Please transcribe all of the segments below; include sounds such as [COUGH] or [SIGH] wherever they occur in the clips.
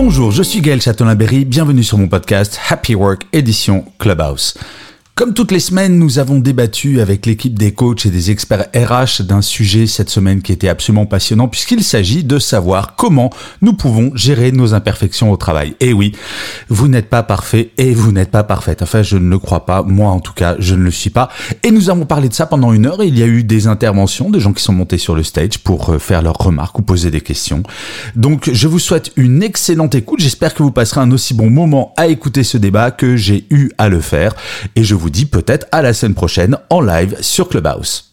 Bonjour, je suis Gaël Châtelain-Berry, bienvenue sur mon podcast Happy Work édition Clubhouse. Comme toutes les semaines, nous avons débattu avec l'équipe des coachs et des experts RH d'un sujet cette semaine qui était absolument passionnant puisqu'il s'agit de savoir comment nous pouvons gérer nos imperfections au travail. Et oui, vous n'êtes pas parfait et vous n'êtes pas parfaite. Enfin, je ne le crois pas. Moi, en tout cas, je ne le suis pas. Et nous avons parlé de ça pendant une heure et il y a eu des interventions, des gens qui sont montés sur le stage pour euh, faire leurs remarques ou poser des questions. Donc, je vous souhaite une excellente écoute. J'espère que vous passerez un aussi bon moment à écouter ce débat que j'ai eu à le faire. Et je vous dis peut-être à la semaine prochaine en live sur Clubhouse.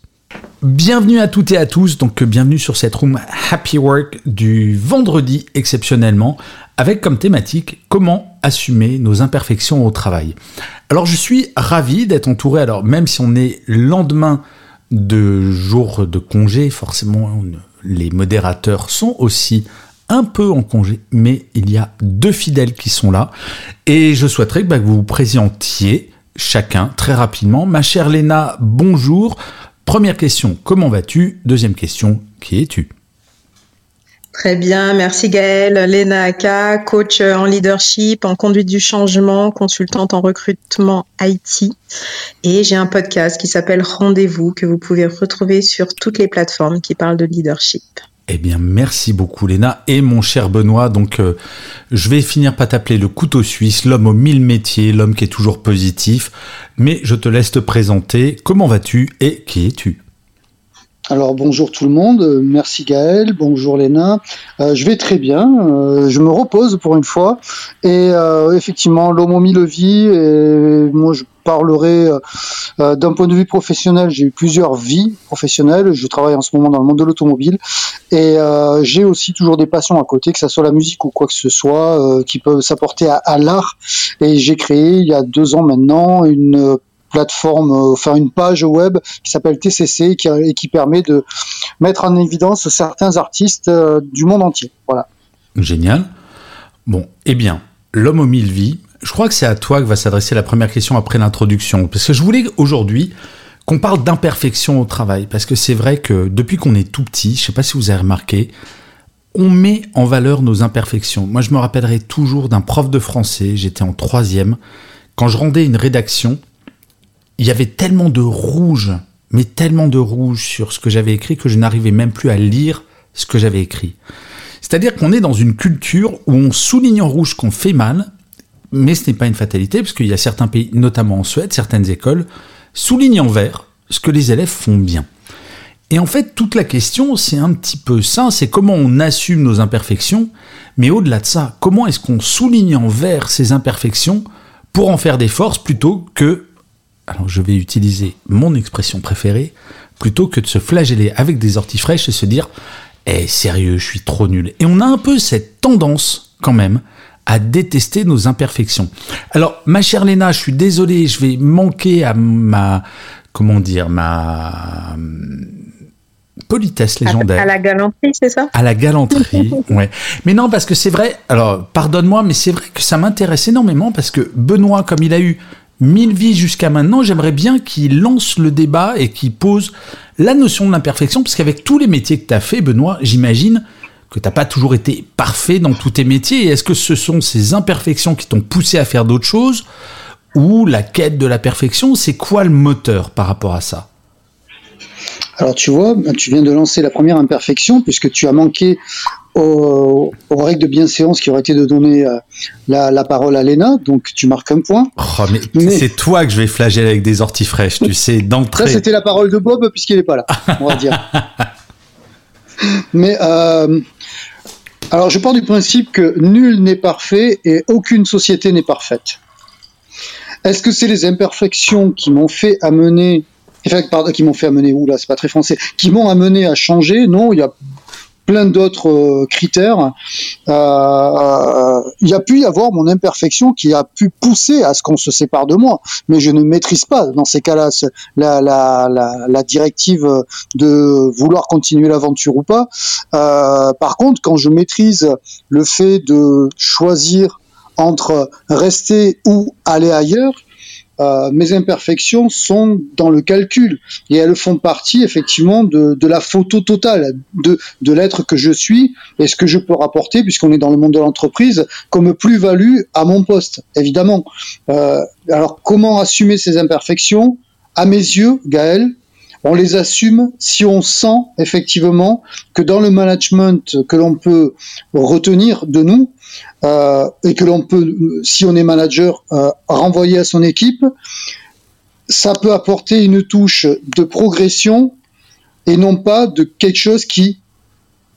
Bienvenue à toutes et à tous, donc euh, bienvenue sur cette room Happy Work du vendredi exceptionnellement, avec comme thématique comment assumer nos imperfections au travail. Alors je suis ravi d'être entouré, alors même si on est lendemain de jour de congé, forcément les modérateurs sont aussi un peu en congé, mais il y a deux fidèles qui sont là, et je souhaiterais bah, que vous vous présentiez chacun très rapidement. Ma chère Léna, bonjour. Première question, comment vas-tu? Deuxième question, qui es-tu? Très bien, merci Gaëlle. Léna Aka, coach en leadership, en conduite du changement, consultante en recrutement IT. Et j'ai un podcast qui s'appelle Rendez-vous que vous pouvez retrouver sur toutes les plateformes qui parlent de leadership. Eh bien, merci beaucoup, Léna. Et mon cher Benoît, donc, euh, je vais finir par t'appeler le couteau suisse, l'homme aux mille métiers, l'homme qui est toujours positif. Mais je te laisse te présenter. Comment vas-tu et qui es-tu? Alors bonjour tout le monde, Euh, merci Gaël, bonjour Léna. Euh, je vais très bien, euh, je me repose pour une fois. Et effectivement, l'homme mille vies, et moi je parlerai d'un point de vue professionnel. J'ai eu plusieurs vies professionnelles, je travaille en ce moment dans le monde de l'automobile. Et j'ai aussi toujours des passions à côté, que ce soit la musique ou quoi que ce soit, qui peuvent s'apporter à, à l'art. Et j'ai créé il y a deux ans maintenant une plateforme, euh, enfin une page web qui s'appelle TCC et qui permet de mettre en évidence certains artistes euh, du monde entier. Voilà. Génial. Bon, eh bien, l'homme aux mille vies, je crois que c'est à toi que va s'adresser la première question après l'introduction. Parce que je voulais aujourd'hui qu'on parle d'imperfection au travail. Parce que c'est vrai que depuis qu'on est tout petit, je sais pas si vous avez remarqué, on met en valeur nos imperfections. Moi, je me rappellerai toujours d'un prof de français, j'étais en troisième, quand je rendais une rédaction, il y avait tellement de rouge, mais tellement de rouge sur ce que j'avais écrit que je n'arrivais même plus à lire ce que j'avais écrit. C'est-à-dire qu'on est dans une culture où on souligne en rouge qu'on fait mal, mais ce n'est pas une fatalité, parce qu'il y a certains pays, notamment en Suède, certaines écoles, soulignent en vert ce que les élèves font bien. Et en fait, toute la question, c'est un petit peu ça, c'est comment on assume nos imperfections, mais au-delà de ça, comment est-ce qu'on souligne en vert ces imperfections pour en faire des forces plutôt que, alors je vais utiliser mon expression préférée, plutôt que de se flageller avec des orties fraîches et se dire, eh sérieux, je suis trop nul. Et on a un peu cette tendance, quand même, à détester nos imperfections. Alors, ma chère Léna, je suis désolé, je vais manquer à ma, comment dire, ma hum, politesse légendaire à la galanterie, c'est ça? À la galanterie. [LAUGHS] ouais. Mais non, parce que c'est vrai, alors pardonne-moi, mais c'est vrai que ça m'intéresse énormément parce que Benoît, comme il a eu mille vies jusqu'à maintenant, j'aimerais bien qu'il lance le débat et qu'il pose la notion de l'imperfection, parce qu'avec tous les métiers que tu as fait, Benoît, j'imagine que t'as pas toujours été parfait dans tous tes métiers. Est-ce que ce sont ces imperfections qui t'ont poussé à faire d'autres choses ou la quête de la perfection? C'est quoi le moteur par rapport à ça? Alors tu vois, tu viens de lancer la première imperfection puisque tu as manqué aux, aux règles de bienséance qui auraient été de donner euh, la, la parole à Léna, donc tu marques un point. Oh, mais, Mais- c'est toi que je vais flageller avec des orties fraîches, tu sais, d'entrée. c'était la parole de Bob puisqu'il n'est pas là, on va dire. [LAUGHS] Mais euh, alors, je pars du principe que nul n'est parfait et aucune société n'est parfaite. Est-ce que c'est les imperfections qui m'ont fait amener, enfin, pardon, qui m'ont fait amener, oula, c'est pas très français, qui m'ont amené à changer? Non, il y a plein d'autres euh, critères. Euh, il y a pu y avoir mon imperfection qui a pu pousser à ce qu'on se sépare de moi, mais je ne maîtrise pas dans ces cas-là la, la, la, la, directive de vouloir continuer l'aventure ou pas. Euh, par contre, quand je maîtrise le fait de choisir entre rester ou aller ailleurs, euh, mes imperfections sont dans le calcul et elles font partie effectivement de, de la photo totale de, de l'être que je suis et ce que je peux rapporter puisqu'on est dans le monde de l'entreprise comme plus-value à mon poste, évidemment. Euh, alors comment assumer ces imperfections? À mes yeux, Gaël, on les assume si on sent effectivement que dans le management que l'on peut retenir de nous, euh, et que l'on peut, si on est manager, euh, renvoyer à son équipe, ça peut apporter une touche de progression et non pas de quelque chose qui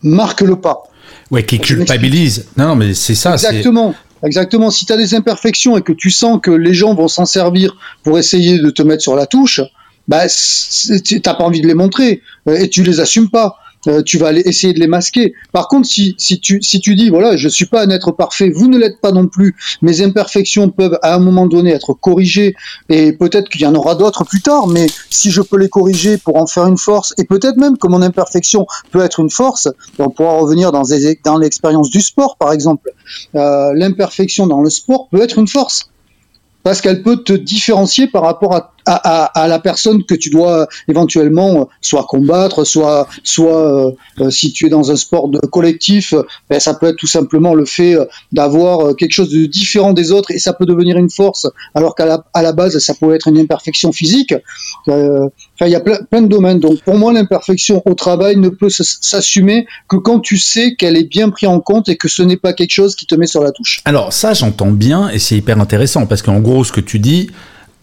marque le pas. Ouais, qui culpabilise. Non, non, mais c'est ça. Exactement. Exactement. Si tu as des imperfections et que tu sens que les gens vont s'en servir pour essayer de te mettre sur la touche, bah, tu n'as pas envie de les montrer euh, et tu les assumes pas. Euh, tu vas aller essayer de les masquer. Par contre, si, si, tu, si tu dis, voilà, je suis pas un être parfait, vous ne l'êtes pas non plus, mes imperfections peuvent à un moment donné être corrigées, et peut-être qu'il y en aura d'autres plus tard, mais si je peux les corriger pour en faire une force, et peut-être même que mon imperfection peut être une force, on pourra revenir dans, dans l'expérience du sport, par exemple. Euh, l'imperfection dans le sport peut être une force parce qu'elle peut te différencier par rapport à à, la personne que tu dois éventuellement euh, soit combattre, soit, soit euh, euh, si tu es dans un sport de collectif, ben, ça peut être tout simplement le fait d'avoir quelque chose de différent des autres et ça peut devenir une force, alors qu'à la, à la base, ça peut être une imperfection physique. Il y a plein, plein, de domaines. Donc pour moi, l'imperfection au travail ne peut s'assumer que quand tu sais qu'elle est bien prise en compte et que ce n'est pas quelque chose qui te met sur la touche. Alors ça, j'entends bien et c'est hyper intéressant parce qu'en gros, ce que tu dis,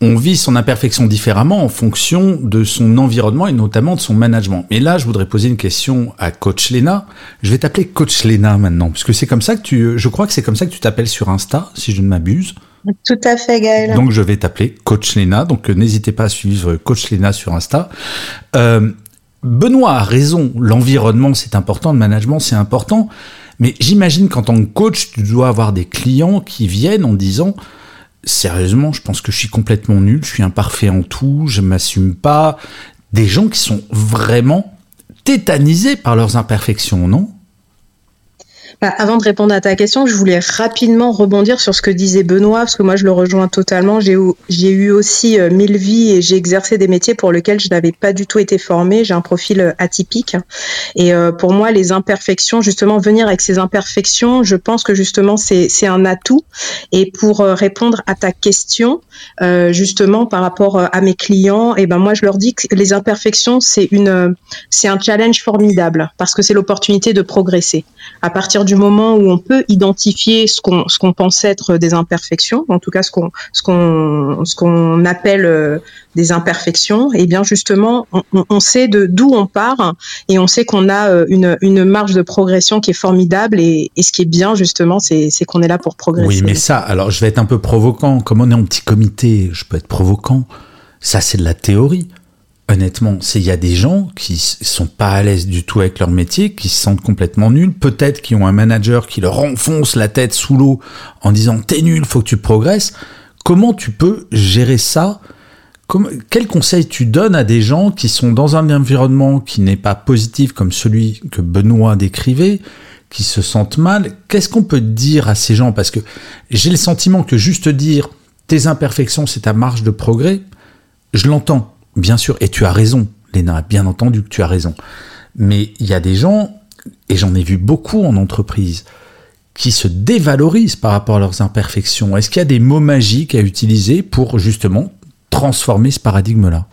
on vit son imperfection différemment en fonction de son environnement et notamment de son management. Mais là, je voudrais poser une question à Coach Lena. Je vais t'appeler Coach Lena maintenant, puisque c'est comme ça que tu, je crois que c'est comme ça que tu t'appelles sur Insta, si je ne m'abuse. Tout à fait, Gaël. Donc je vais t'appeler Coach Lena. Donc euh, n'hésitez pas à suivre Coach Lena sur Insta. Euh, Benoît a raison. L'environnement, c'est important. Le management, c'est important. Mais j'imagine qu'en tant que coach, tu dois avoir des clients qui viennent en disant sérieusement, je pense que je suis complètement nul, je suis imparfait en tout, je m'assume pas. Des gens qui sont vraiment tétanisés par leurs imperfections, non? Bah, avant de répondre à ta question, je voulais rapidement rebondir sur ce que disait Benoît, parce que moi je le rejoins totalement. J'ai eu, aussi euh, mille vies et j'ai exercé des métiers pour lesquels je n'avais pas du tout été formée. J'ai un profil euh, atypique. Et euh, pour moi, les imperfections, justement, venir avec ces imperfections, je pense que justement c'est, un atout. Et pour répondre à ta question, justement par rapport à mes clients, et eh ben moi je leur dis que les imperfections c'est c'est un challenge formidable parce que c'est l'opportunité de progresser. À partir du moment où on peut identifier ce qu'on ce qu'on pense être des imperfections, en tout cas ce qu'on ce qu'on ce qu'on appelle euh, des imperfections, et eh bien justement on, on sait de d'où on part et on sait qu'on a euh, une une marge de progression qui est formidable et, et ce qui est bien justement c'est c'est qu'on est là pour progresser. Oui, mais ça, alors je vais être un peu provocant. Comme on est en petit comité, je peux être provocant. Ça, c'est de la théorie honnêtement, il y a des gens qui sont pas à l'aise du tout avec leur métier, qui se sentent complètement nuls, peut-être qui ont un manager qui leur enfonce la tête sous l'eau en disant t'es nul, faut que tu progresses. Comment tu peux gérer ça? Quel conseil tu donnes à des gens qui sont dans un environnement qui n'est pas positif comme celui que Benoît décrivait, qui se sentent mal? Qu'est-ce qu'on peut dire à ces gens? Parce que j'ai le sentiment que juste dire tes imperfections, c'est ta marge de progrès, je l'entends. Bien sûr, et tu as raison, Léna, bien entendu que tu as raison. Mais il y a des gens, et j'en ai vu beaucoup en entreprise, qui se dévalorisent par rapport à leurs imperfections. Est-ce qu'il y a des mots magiques à utiliser pour justement transformer ce paradigme-là?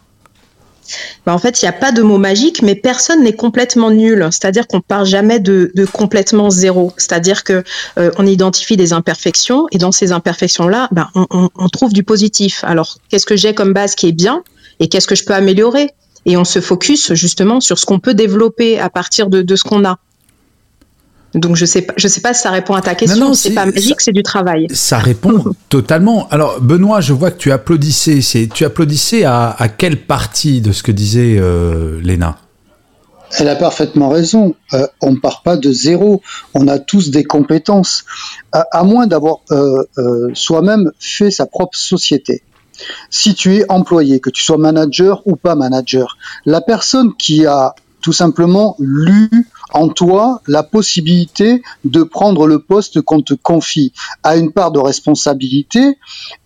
Bah, en fait, il n'y a pas de mot magique, mais personne n'est complètement nul. C'est-à-dire qu'on part jamais de, complètement zéro. C'est-à-dire que euh, identifie des imperfections et dans ces imperfections-là, on, on, trouve du positif. Alors, qu'est-ce que j'ai comme base qui est bien? Et qu'est-ce que je peux améliorer? Et on se focus justement sur ce qu'on peut développer à partir de, ce qu'on a. Donc je sais pas, je sais pas si ça répond à ta question. C'est pas magique, c'est du travail. Ça répond [LAUGHS] totalement. Alors Benoît, je vois que tu applaudissais. C'est tu applaudissais à, quelle partie de ce que disait euh, Léna? Elle a parfaitement raison. Euh, on ne part pas de zéro. On a tous des compétences, à, moins d'avoir euh, soi-même fait sa propre société. Si tu es employé, que tu sois manager ou pas manager, la personne qui a tout simplement lu en toi la possibilité de prendre le poste qu'on te confie, a une part de responsabilité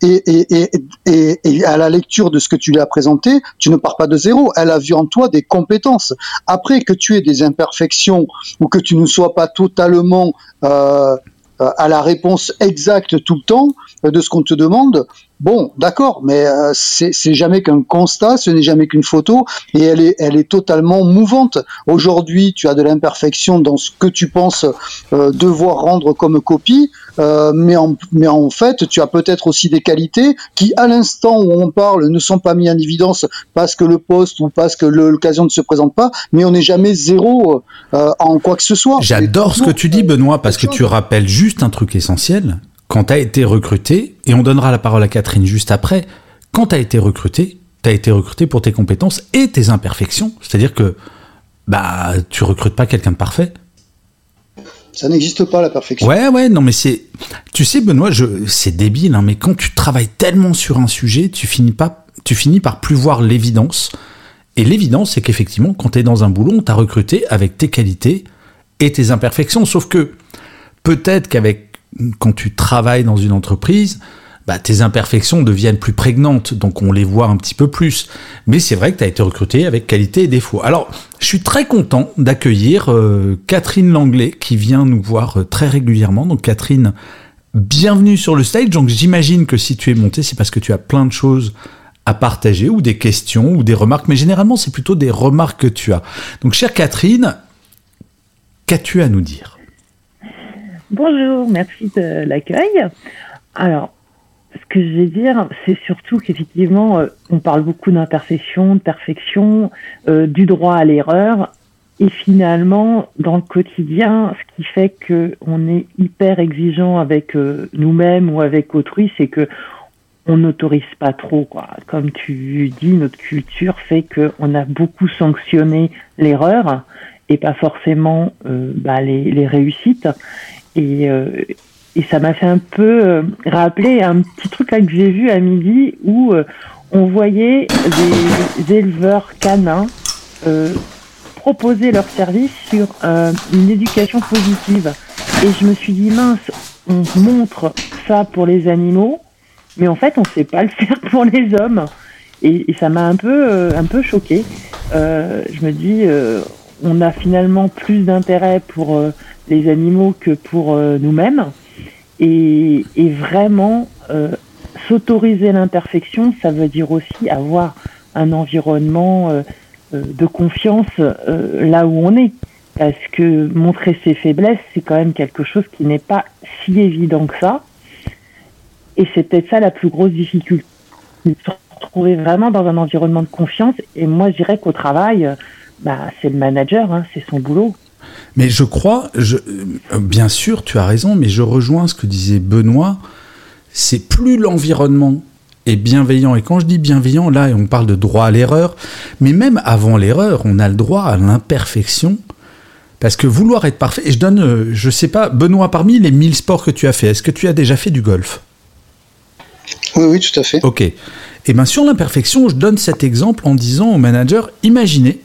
et, à la lecture de ce que tu lui as présenté, tu ne pars pas de zéro. Elle a vu en toi des compétences. Après que tu aies des imperfections ou que tu ne sois pas totalement euh, à la réponse exacte tout le temps de ce qu'on te demande, Bon, d'accord, mais euh, c'est jamais qu'un constat, ce n'est jamais qu'une photo, et elle est, elle est totalement mouvante. Aujourd'hui, tu as de l'imperfection dans ce que tu penses euh, devoir rendre comme copie, euh, mais, en, mais en fait, tu as peut-être aussi des qualités qui, à l'instant où on parle, ne sont pas mis en évidence parce que le poste ou parce que l'occasion ne se présente pas, mais on n'est jamais zéro en quoi que ce soit. J'adore ce que tu dis, Benoît, parce que tu rappelles juste un truc essentiel quand tu as été recruté, et on donnera la parole à Catherine juste après, quand tu as été recruté, tu as été recruté pour tes compétences et tes imperfections. C'est-à-dire que bah tu recrutes pas quelqu'un de parfait. Ça n'existe pas la perfection. Ouais, ouais, non, mais c'est. Tu sais, Benoît, je... c'est débile, hein, mais quand tu travailles tellement sur un sujet, tu finis, pas... tu finis par plus voir l'évidence. Et l'évidence, c'est qu'effectivement, quand tu es dans un boulot, on t'a recruté avec tes qualités et tes imperfections. Sauf que peut-être qu'avec quand tu travailles dans une entreprise, bah, tes imperfections deviennent plus prégnantes, donc on les voit un petit peu plus. Mais c'est vrai que tu as été recruté avec qualité et défaut. Alors, je suis très content d'accueillir euh, Catherine Langlais qui vient nous voir euh, très régulièrement. Donc Catherine, bienvenue sur le stage. Donc j'imagine que si tu es montée, c'est parce que tu as plein de choses à partager ou des questions ou des remarques, mais généralement c'est plutôt des remarques que tu as. Donc chère Catherine, qu'as-tu à nous dire? Bonjour, merci de l'accueil. Alors, ce que je vais dire, c'est surtout qu'effectivement, euh, on parle beaucoup d'imperfection, de perfection, euh, du droit à l'erreur. Et finalement, dans le quotidien, ce qui fait qu'on est hyper exigeant avec euh, nous-mêmes ou avec autrui, c'est que on n'autorise pas trop. Comme tu dis, notre culture fait qu'on a beaucoup sanctionné l'erreur et pas forcément bah, les, réussites. Et, et ça m'a fait un peu euh, rappeler un petit truc là que j'ai vu à midi où euh, on voyait des éleveurs canins proposer leur service sur une éducation positive. Et je me suis dit, mince, on montre ça pour les animaux, mais en fait, on ne sait pas le faire pour les hommes. Et, et ça m'a un peu, un peu choqué. je me dis, on a finalement plus d'intérêt pour les animaux que pour euh, nous-mêmes. Et, vraiment, euh, s'autoriser l'imperfection, ça veut dire aussi avoir un environnement euh, de confiance là où on est. Parce que montrer ses faiblesses, c'est quand même quelque chose qui n'est pas si évident que ça. Et c'est peut-être ça la plus grosse difficulté. Se retrouver vraiment dans un environnement de confiance. Et moi, je dirais qu'au travail, bah, c'est le manager, hein, c'est son boulot. Mais je crois, je, euh, bien sûr, tu as raison, mais je rejoins ce que disait Benoît. C'est plus l'environnement est bienveillant. Et quand je dis bienveillant, là, on parle de droit à l'erreur. Mais même avant l'erreur, on a le droit à l'imperfection. Parce que vouloir être parfait. Et je donne, euh, je sais pas, Benoît, parmi les 1000 sports que tu as fait, est-ce que tu as déjà fait du golf? Oui, oui, tout à fait. Ok. Et eh bien sur l'imperfection, je donne cet exemple en disant au manager, imaginez,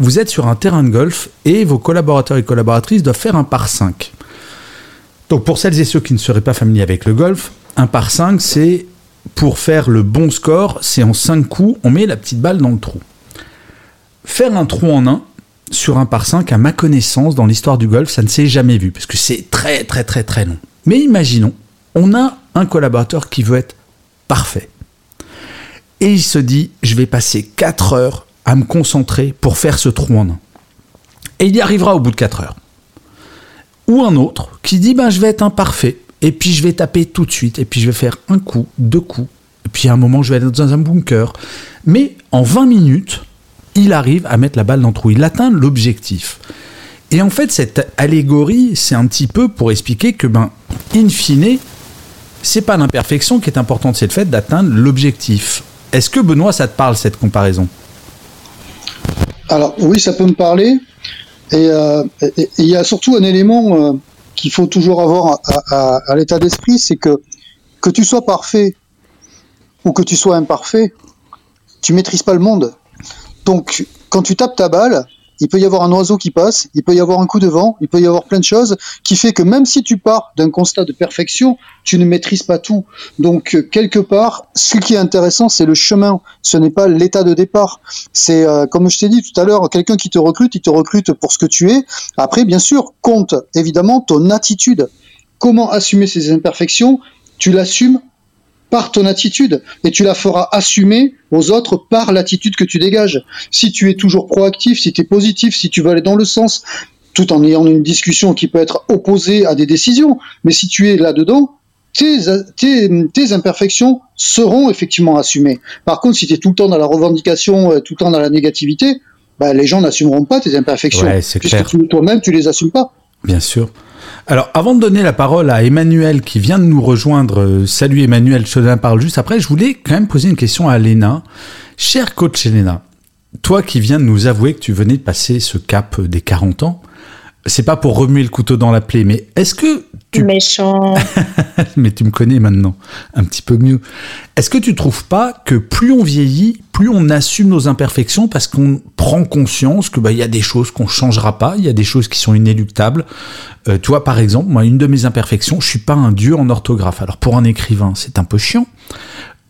vous êtes sur un terrain de golf et vos collaborateurs et collaboratrices doivent faire un par 5. Donc pour celles et ceux qui ne seraient pas familiers avec le golf, un par 5, c'est pour faire le bon score, c'est en 5 coups, on met la petite balle dans le trou. Faire un trou en 1 sur un par 5, à ma connaissance, dans l'histoire du golf, ça ne s'est jamais vu, parce que c'est très très très très long. Mais imaginons, on a un collaborateur qui veut être parfait. Et il se dit, je vais passer 4 heures à me concentrer pour faire ce trou en un. Et il y arrivera au bout de 4 heures. Ou un autre qui dit ben, je vais être imparfait, et puis je vais taper tout de suite, et puis je vais faire un coup, deux coups, et puis à un moment je vais être dans un bunker. Mais en 20 minutes, il arrive à mettre la balle dans le trou, il atteint l'objectif. Et en fait, cette allégorie, c'est un petit peu pour expliquer que, ben, in fine, c'est pas l'imperfection qui est importante, c'est le fait d'atteindre l'objectif. Est-ce que Benoît, ça te parle cette comparaison? Alors oui, ça peut me parler. Et euh, il y a surtout un élément euh, qu'il faut toujours avoir à, l'état d'esprit, c'est que que tu sois parfait ou que tu sois imparfait, tu maîtrises pas le monde. Donc quand tu tapes ta balle, il peut y avoir un oiseau qui passe, il peut y avoir un coup de vent, il peut y avoir plein de choses qui fait que même si tu pars d'un constat de perfection, tu ne maîtrises pas tout. Donc euh, quelque part, ce qui est intéressant, c'est le chemin. Ce n'est pas l'état de départ. C'est euh, comme je t'ai dit tout à l'heure, quelqu'un qui te recrute, il te recrute pour ce que tu es. Après, bien sûr, compte évidemment ton attitude. Comment assumer ces imperfections? Tu l'assumes par ton attitude et tu la feras assumer aux autres par l'attitude que tu dégages. Si tu es toujours proactif, si tu es positif, si tu veux aller dans le sens, tout en ayant une discussion qui peut être opposée à des décisions, mais si tu es là-dedans, tes, tes, imperfections seront effectivement assumées. Par contre, si tu es tout le temps dans la revendication, euh, tout le temps dans la négativité, bah, les gens n'assumeront pas tes imperfections. Ouais, puisque toi-même, tu les assumes pas. Bien sûr. Alors, avant de donner la parole à Emmanuel qui vient de nous rejoindre, euh, salut Emmanuel, je te parle juste après, je voulais quand même poser une question à Léna. Cher coach Léna, toi qui viens de nous avouer que tu venais de passer ce cap des 40 ans, c'est pas pour remuer le couteau dans la plaie, mais est-ce que tu... Méchant. [LAUGHS] mais tu me connais maintenant un petit peu mieux. Est-ce que tu trouves pas que plus on vieillit, plus on assume nos imperfections parce qu'on prend conscience que bah il y a des choses qu'on changera pas, il y a des choses qui sont inéluctables. Euh, tu vois par exemple, moi une de mes imperfections, je suis pas un dieu en orthographe. Alors pour un écrivain, c'est un peu chiant.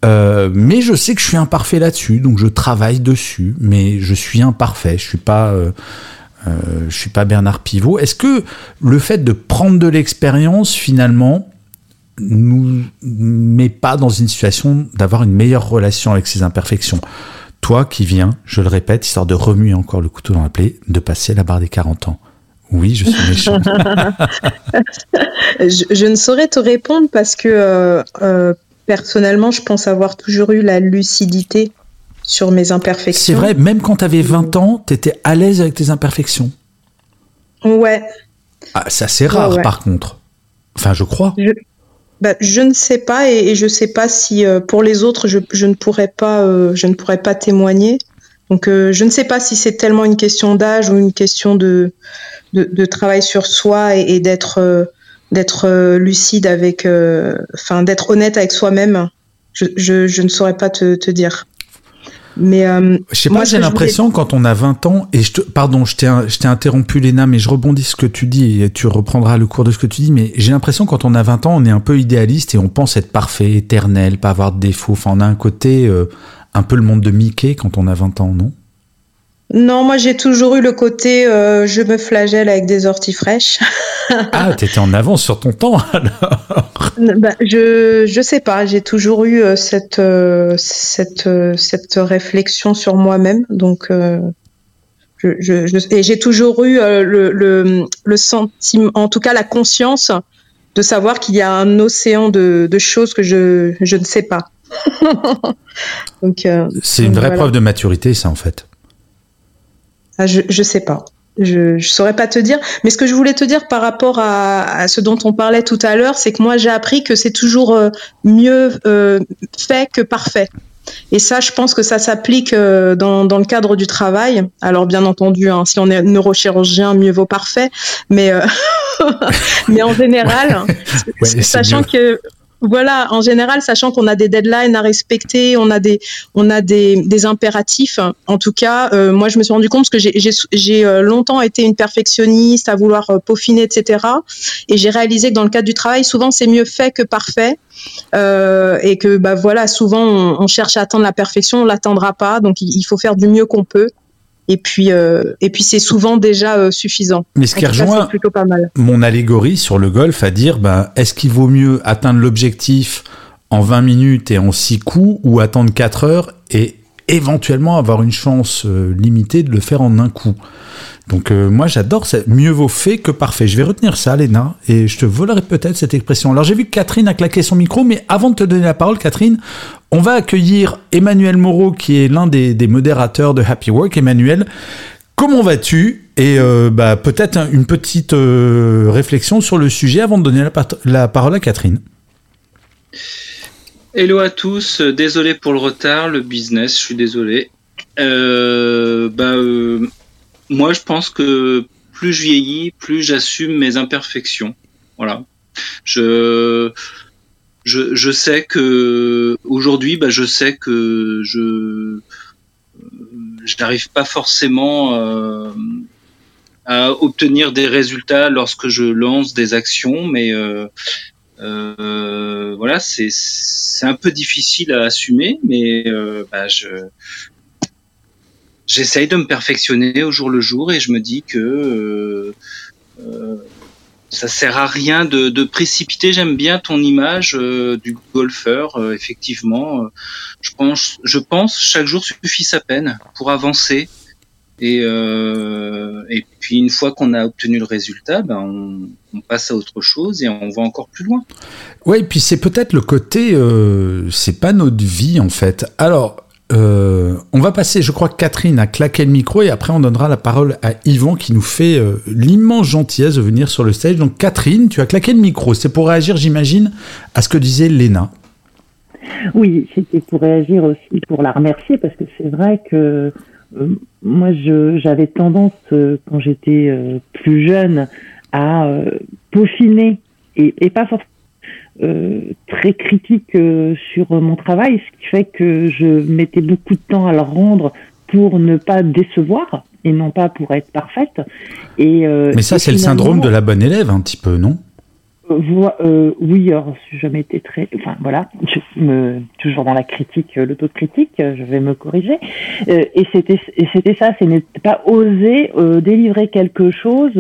Euh, mais je sais que je suis imparfait là-dessus, donc je travaille dessus, mais je suis imparfait, je suis pas, euh, euh, je suis pas Bernard Pivot. Est-ce que le fait de prendre de l'expérience, finalement, nous met pas dans une situation d'avoir une meilleure relation avec ses imperfections? Toi qui viens, je le répète, histoire de remuer encore le couteau dans la plaie, de passer la barre des 40 ans. Oui, je suis méchant. [LAUGHS] je, ne saurais te répondre parce que euh, euh, personnellement, je pense avoir toujours eu la lucidité sur mes imperfections. C'est vrai, même quand tu avais 20 ans, tu étais à l'aise avec tes imperfections. Ouais. Ah, c'est assez rare par contre. Enfin, je crois. Je, bah, je ne sais pas et, je ne sais pas si euh, pour les autres, je, je, ne pourrais pas, euh, je ne pourrais pas témoigner. Donc, euh, je ne sais pas si c'est tellement une question d'âge ou une question de, de, de, travail sur soi et, et d'être d'être lucide avec, enfin, d'être honnête avec soi-même. Je, je, je, ne saurais pas te, te dire. Mais euh, je sais pas, j'ai l'impression quand on a 20 ans, et je te, pardon, je t'ai interrompu Léna, mais je rebondis ce que tu dis et tu reprendras le cours de ce que tu dis, mais j'ai l'impression quand on a 20 ans, on est un peu idéaliste et on pense être parfait, éternel, pas avoir de défauts. Enfin, on a un côté euh, un peu le monde de Mickey quand on a 20 ans, non? Non, moi j'ai toujours eu le côté euh, je me flagelle avec des orties fraîches. [LAUGHS] ah, t'étais en avance sur ton temps [LAUGHS] alors. Bah, je je sais pas, j'ai toujours eu euh, cette euh, cette cette réflexion sur moi-même, donc je, je, et j'ai toujours eu le, le, le sentiment, en tout cas la conscience de savoir qu'il y a un océan de, de choses que je je ne sais pas. [LAUGHS] donc c'est une vraie preuve de maturité, ça en fait. Ah, je ne sais pas. Je ne saurais pas te dire. Mais ce que je voulais te dire par rapport à, ce dont on parlait tout à l'heure, c'est que moi, j'ai appris que c'est toujours euh, mieux euh, fait que parfait. Et ça, je pense que ça s'applique euh, dans, le cadre du travail. Alors, bien entendu, hein, si on est neurochirurgien, mieux vaut parfait. Mais, [LAUGHS] mais en général, [LAUGHS] sachant que voilà, en général, sachant qu'on a des deadlines à respecter, on a des, on a des, des impératifs. En tout cas, euh, moi, je me suis rendu compte que j'ai euh, longtemps été une perfectionniste, à vouloir euh, peaufiner, etc. Et j'ai réalisé que dans le cadre du travail, souvent, c'est mieux fait que parfait. Euh, et que bah voilà, souvent on, on, cherche à atteindre la perfection, on l'atteindra pas, donc il faut faire du mieux qu'on peut et puis euh, et puis c'est souvent déjà euh, suffisant. Mais ce qui rejoint plutôt pas mal. mon allégorie sur le golf à dire bah, est-ce qu'il vaut mieux atteindre l'objectif en 20 minutes et en 6 coups ou attendre 4 heures et éventuellement avoir une chance euh, limitée de le faire en un coup? Donc moi j'adore, mieux vaut fait que parfait. Je vais retenir ça, Léna, et je te volerai peut-être cette expression. Alors j'ai vu que Catherine a claqué son micro, mais avant de te donner la parole, Catherine, on va accueillir Emmanuel Moreau, qui est l'un des, modérateurs de Happy Work. Emmanuel, comment vas-tu? Et euh, bah, peut-être une petite euh, réflexion sur le sujet avant de donner la, la, parole à Catherine. Hello à tous, désolé pour le retard, le business, je suis désolé. bah, moi, je pense que plus je vieillis, plus j'assume mes imperfections. Voilà. Je, je, je sais que aujourd'hui, bah, je sais que je je n'arrive pas forcément euh, à obtenir des résultats lorsque je lance des actions, mais euh, euh, voilà, c'est un peu difficile à assumer, mais bah, je j'essaye de me perfectionner au jour le jour et je me dis que ça sert à rien de, de précipiter. J'aime bien ton image euh, du golfeur. Euh, effectivement, euh, je pense, je pense chaque jour suffit sa peine pour avancer. Et, et puis une fois qu'on a obtenu le résultat, ben on, on, passe à autre chose et on va encore plus loin. Ouais, et puis c'est peut-être le côté, c'est pas notre vie en fait. Alors euh, on va passer, je crois Catherine a claqué le micro et après on donnera la parole à Yvan qui nous fait euh, l'immense gentillesse de venir sur le stage. Donc Catherine, tu as claqué le micro. C'est pour réagir, j'imagine, à ce que disait Léna. Oui, c'était pour réagir aussi, pour la remercier parce que c'est vrai que euh, moi j'avais tendance quand j'étais plus jeune à peaufiner et, pas forcément très critique euh, sur mon travail, ce qui fait que je mettais beaucoup de temps à le rendre pour ne pas décevoir et non pas pour être parfaite. Et, euh, Mais ça, c'est le syndrome de la bonne élève, un petit peu, non? Euh, oui, alors j'ai jamais été très, enfin voilà, je me, toujours dans la critique, euh, l'autocritique, je vais me corriger. Euh, et c'était, c'était ça, c'est ne pas oser euh, délivrer quelque chose,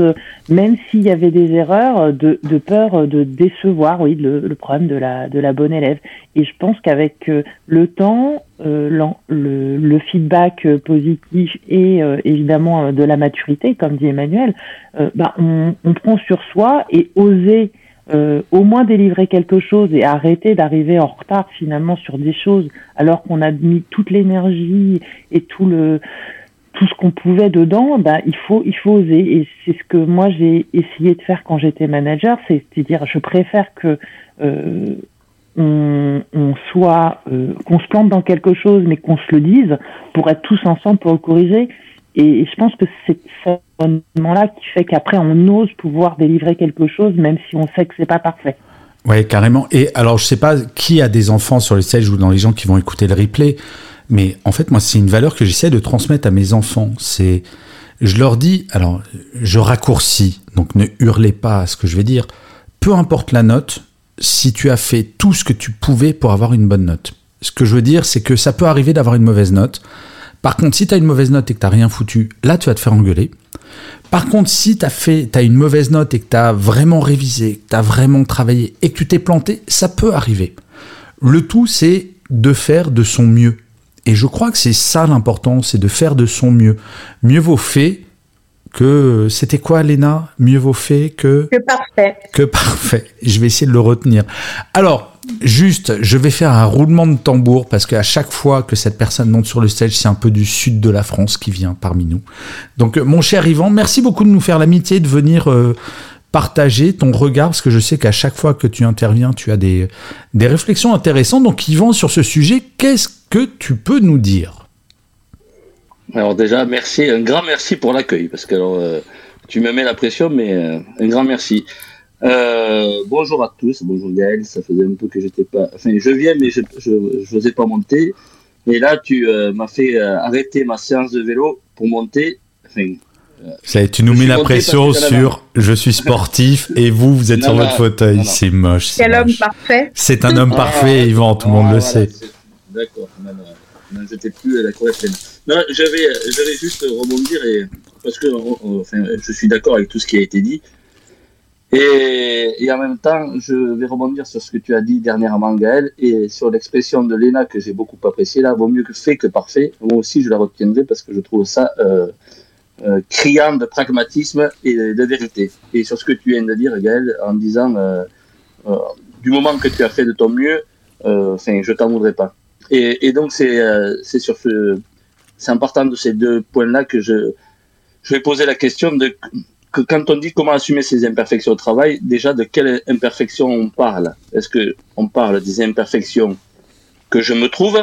même s'il y avait des erreurs, de, de peur de décevoir, oui, le, le, problème de la, de la bonne élève. Et je pense qu'avec le temps, le, le, feedback positif et évidemment de la maturité, comme dit Emmanuel, bah, on, on prend sur soi et oser euh, au moins délivrer quelque chose et arrêter d'arriver en retard finalement sur des choses alors qu'on a mis toute l'énergie et tout le tout ce qu'on pouvait dedans, bah, il faut il faut oser. Et c'est ce que moi j'ai essayé de faire quand j'étais manager, c'est-à-dire je préfère que euh, on, soit euh, qu'on se plante dans quelque chose mais qu'on se le dise pour être tous ensemble pour le corriger et je pense que c'est ce moment-là qui fait qu'après, on ose pouvoir délivrer quelque chose, même si on sait que c'est pas parfait. Ouais, carrément. Et alors, je sais pas qui a des enfants sur les stage ou dans les gens qui vont écouter le replay, mais en fait, moi, c'est une valeur que j'essaie de transmettre à mes enfants. C'est, je leur dis, alors, je raccourcis, donc ne hurlez pas à ce que je vais dire. Peu importe la note, si tu as fait tout ce que tu pouvais pour avoir une bonne note. Ce que je veux dire, c'est que ça peut arriver d'avoir une mauvaise note. Par contre, si tu as une mauvaise note et que tu rien foutu, là, tu vas te faire engueuler. Par contre, si tu as, fait, as une mauvaise note et que tu as vraiment révisé, que tu as vraiment travaillé et que tu t'es planté, ça peut arriver. Le tout, c'est de faire de son mieux. Et je crois que c'est ça l'important, c'est de faire de son mieux. Mieux vaut fait que c'était quoi Léna? Mieux vaut fait que que parfait. Que parfait. Je vais essayer de le retenir. Alors, juste, je vais faire un roulement de tambour parce qu'à chaque fois que cette personne monte sur le stage, c'est un peu du sud de la France qui vient parmi nous. Donc, euh, mon cher Yvan, merci beaucoup de nous faire l'amitié de venir euh, partager ton regard parce que je sais qu'à chaque fois que tu interviens, tu as des, des réflexions intéressantes. Donc, Yvan, sur ce sujet, qu'est-ce que tu peux nous dire? Alors déjà, merci, un grand merci pour l'accueil, parce que euh, tu me mets la pression, mais euh, un grand merci. Euh, bonjour à tous, bonjour Gaël, ça faisait un peu que j'étais pas... Enfin, je viens, mais je n'osais pas monter. Et là, tu m'as fait arrêter ma séance de vélo pour monter. Enfin, ça, tu nous mets la pression sur je suis sportif et vous, vous êtes sur votre fauteuil. C'est moche. Quel homme parfait. C'est un homme parfait, Yvan, tout le monde le sait. D'accord, j'étais plus à la correcte Non, j'avais, j'avais juste rebondir et parce que enfin, je suis d'accord avec tout ce qui a été dit. Et, et, en même temps, je vais rebondir sur ce que tu as dit dernièrement, Gaël, et sur l'expression de Léna que j'ai beaucoup appréciée là, vaut mieux que fait que parfait. Moi aussi, je la retiendrai parce que je trouve ça euh, euh, criant de pragmatisme et de vérité. Et sur ce que tu viens de dire, Gaël, en disant euh, euh du moment que tu as fait de ton mieux, enfin, je t'en voudrais pas. Et, et donc c'est c'est sur ce c'est important de ces deux points-là que je je vais poser la question de que quand on dit comment assumer ses imperfections au travail, déjà de quelles imperfections on parle? Est-ce que on parle des imperfections que je me trouve,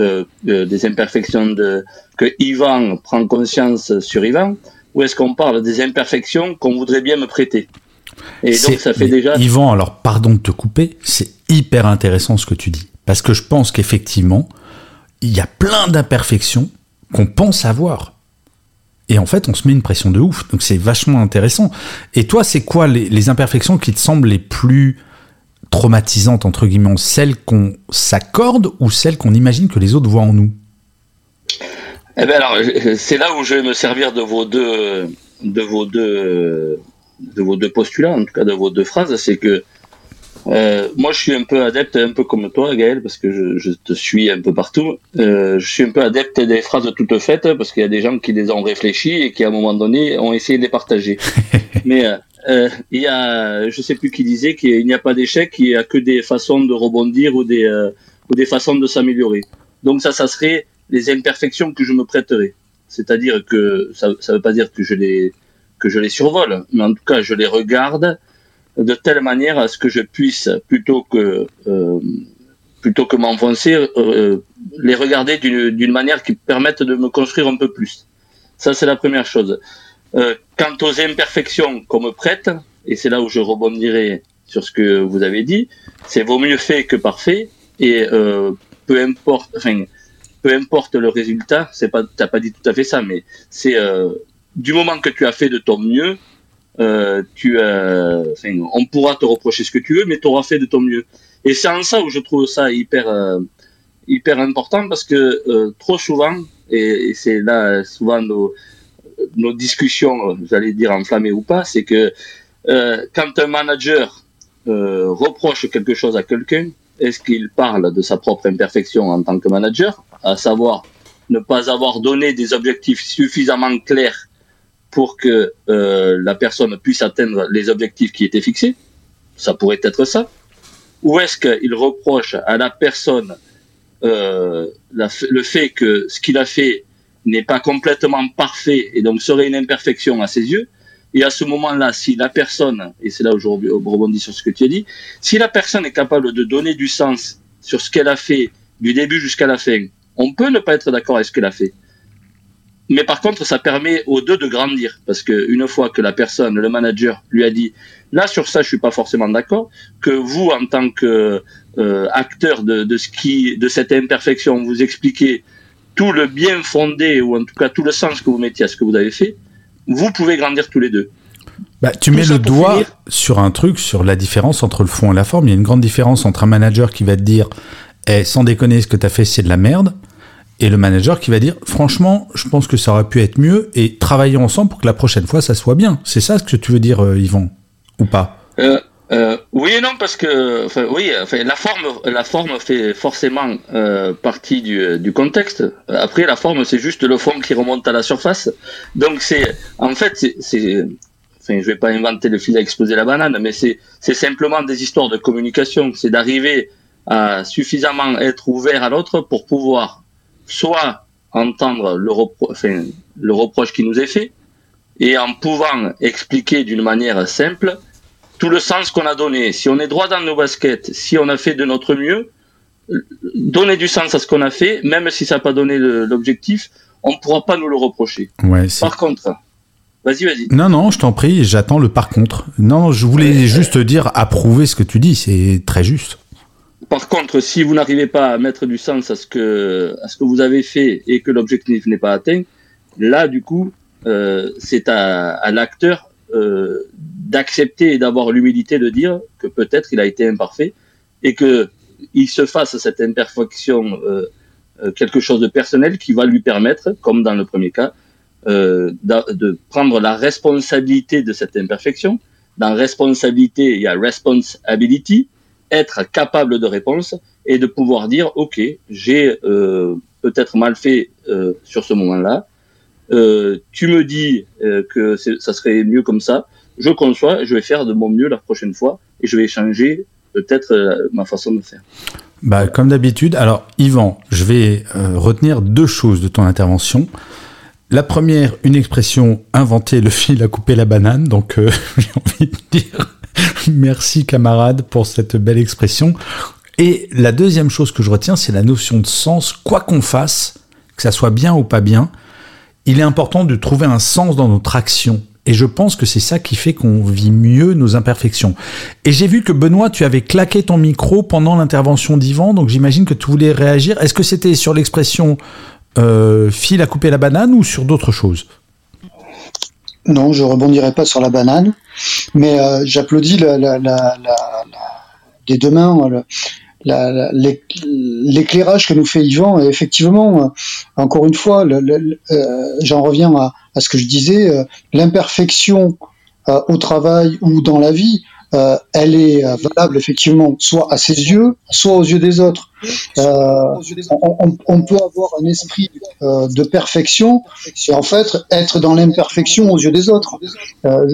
euh, des imperfections de, que Yvan prend conscience sur Yvan, ou est-ce qu'on parle des imperfections qu'on voudrait bien me prêter? Et donc ça fait déjà. Yvan, alors pardon de te couper, c'est hyper intéressant ce que tu dis, parce que je pense qu'effectivement, il y a plein d'imperfections qu'on pense avoir. Et en fait, on se met une pression de ouf. Donc c'est vachement intéressant. Et toi, c'est quoi les, imperfections qui te semblent les plus traumatisantes, entre guillemets Celles qu'on s'accorde ou celles qu'on imagine que les autres voient en nous? Eh bien alors, c'est là où je vais me servir de vos deux, de vos deux, de vos deux postulats, en tout cas de vos deux phrases. C'est que euh, moi, je suis un peu adepte, un peu comme toi, Gaël, parce que je, je te suis un peu partout. Euh, je suis un peu adepte des phrases toutes faites, parce qu'il y a des gens qui les ont réfléchies et qui, à un moment donné, ont essayé de les partager. [LAUGHS] Mais euh, euh, il y a, je sais plus qui disait qu'il n'y a pas d'échec, il n'y a que des façons de rebondir ou des, ou des façons de s'améliorer. Donc ça, ça serait les imperfections que je me prêterais. C'est-à-dire que ça ne veut pas dire que je les que je les survole, mais en tout cas, je les regarde de telle manière à ce que je puisse, plutôt que euh, plutôt que m'enfoncer, euh, les regarder d'une manière qui permette de me construire un peu plus. Ça, c'est la première chose. Euh, quant aux imperfections qu'on me prête, et c'est là où je rebondirai sur ce que vous avez dit, c'est vaut mieux fait que parfait, et euh, peu importe, enfin, peu importe le résultat, c'est pas, t'as pas dit tout à fait ça, mais c'est euh, du moment que tu as fait de ton mieux, euh, tu, euh, on pourra te reprocher ce que tu veux, mais tu auras fait de ton mieux. Et c'est en ça où je trouve ça hyper, euh, hyper important parce que trop souvent, et, c'est là souvent nos, nos discussions, j'allais dire enflammées ou pas, c'est que quand un manager reproche quelque chose à quelqu'un, est-ce qu'il parle de sa propre imperfection en tant que manager, à savoir ne pas avoir donné des objectifs suffisamment clairs pour que euh, la personne puisse atteindre les objectifs qui étaient fixés. Ça pourrait être ça. Ou est-ce qu'il reproche à la personne euh, le fait que ce qu'il a fait n'est pas complètement parfait et donc serait une imperfection à ses yeux? Et à ce moment-là, si la personne, et c'est là où je rebondis sur ce que tu as dit, si la personne est capable de donner du sens sur ce qu'elle a fait du début jusqu'à la fin, on peut ne pas être d'accord avec ce qu'elle a fait. Mais par contre, ça permet aux deux de grandir parce que une fois que la personne, le manager, lui a dit là sur ça, je suis pas forcément d'accord, que vous en tant que euh, acteur de, de ce qui, de cette imperfection, vous expliquez tout le bien fondé ou en tout cas tout le sens que vous mettiez à ce que vous avez fait, vous pouvez grandir tous les deux. Bah, tu mets le doigt sur un truc, sur la différence entre le fond et la forme. Il y a une grande différence entre un manager qui va te dire eh, sans déconner, ce que tu as fait, c'est de la merde et le manager qui va dire franchement, je pense que ça aurait pu être mieux et travailler ensemble pour que la prochaine fois ça soit bien. C'est ça ce que tu veux dire, euh, Yvan, ou pas? Euh, euh, Oui et non parce que oui, la forme, la forme fait forcément partie du, du, contexte. Après, la forme c'est juste le fond qui remonte à la surface. Donc c'est, en fait, c'est, enfin, je vais pas inventer le fil à exploser la banane, mais c'est simplement des histoires de communication. C'est d'arriver à suffisamment être ouvert à l'autre pour pouvoir soit entendre le, le reproche qui nous est fait, et en pouvant expliquer d'une manière simple tout le sens qu'on a donné. Si on est droit dans nos baskets, si on a fait de notre mieux, donner du sens à ce qu'on a fait, même si ça n'a pas donné l'objectif, on ne pourra pas nous le reprocher. par contre, vas-y, vas-y. Non, non, je t'en prie, j'attends le par contre. Non, je voulais juste dire approuver ce que tu dis, c'est très juste. Par contre, si vous n'arrivez pas à mettre du sens à ce que, à ce que vous avez fait et que l'objectif n'est pas atteint, là, du coup, euh, c'est à, l'acteur euh, d'accepter et d'avoir l'humilité de dire que peut-être il a été imparfait et que il se fasse cette imperfection euh, quelque chose de personnel qui va lui permettre, comme dans le premier cas, de prendre la responsabilité de cette imperfection. Dans responsabilité, il y a responsibility, être capable de réponse et de pouvoir dire ok j'ai euh, peut-être mal fait euh, sur ce moment-là. Euh, tu me dis que ça serait mieux comme ça. Je conçois je vais faire de mon mieux la prochaine fois et je vais changer peut-être ma façon de faire. Bah, comme d'habitude alors Yvan je vais retenir deux choses de ton intervention. La première, une expression inventée, le fil a coupé la banane. Donc, [LAUGHS] j'ai envie de dire [LAUGHS] merci camarade pour cette belle expression. Et la deuxième chose que je retiens, c'est la notion de sens. Quoi qu'on fasse, que ça soit bien ou pas bien, il est important de trouver un sens dans notre action. Et je pense que c'est ça qui fait qu'on vit mieux nos imperfections. Et j'ai vu que Benoît, tu avais claqué ton micro pendant l'intervention d'Yvan, donc j'imagine que tu voulais réagir. Est-ce que c'était sur l'expression euh, fil à couper la banane ou sur d'autres choses? Non, je rebondirai pas sur la banane, mais euh, j'applaudis la, la, la, des deux mains l'éclairage que nous fait Yvan. Et effectivement, euh, encore une fois, euh, j'en reviens à, ce que je disais, l'imperfection au travail ou dans la vie, euh, elle est euh, valable effectivement soit à ses yeux, soit aux yeux des autres. Euh, on, peut avoir un esprit de perfection et en fait être dans l'imperfection aux yeux des autres.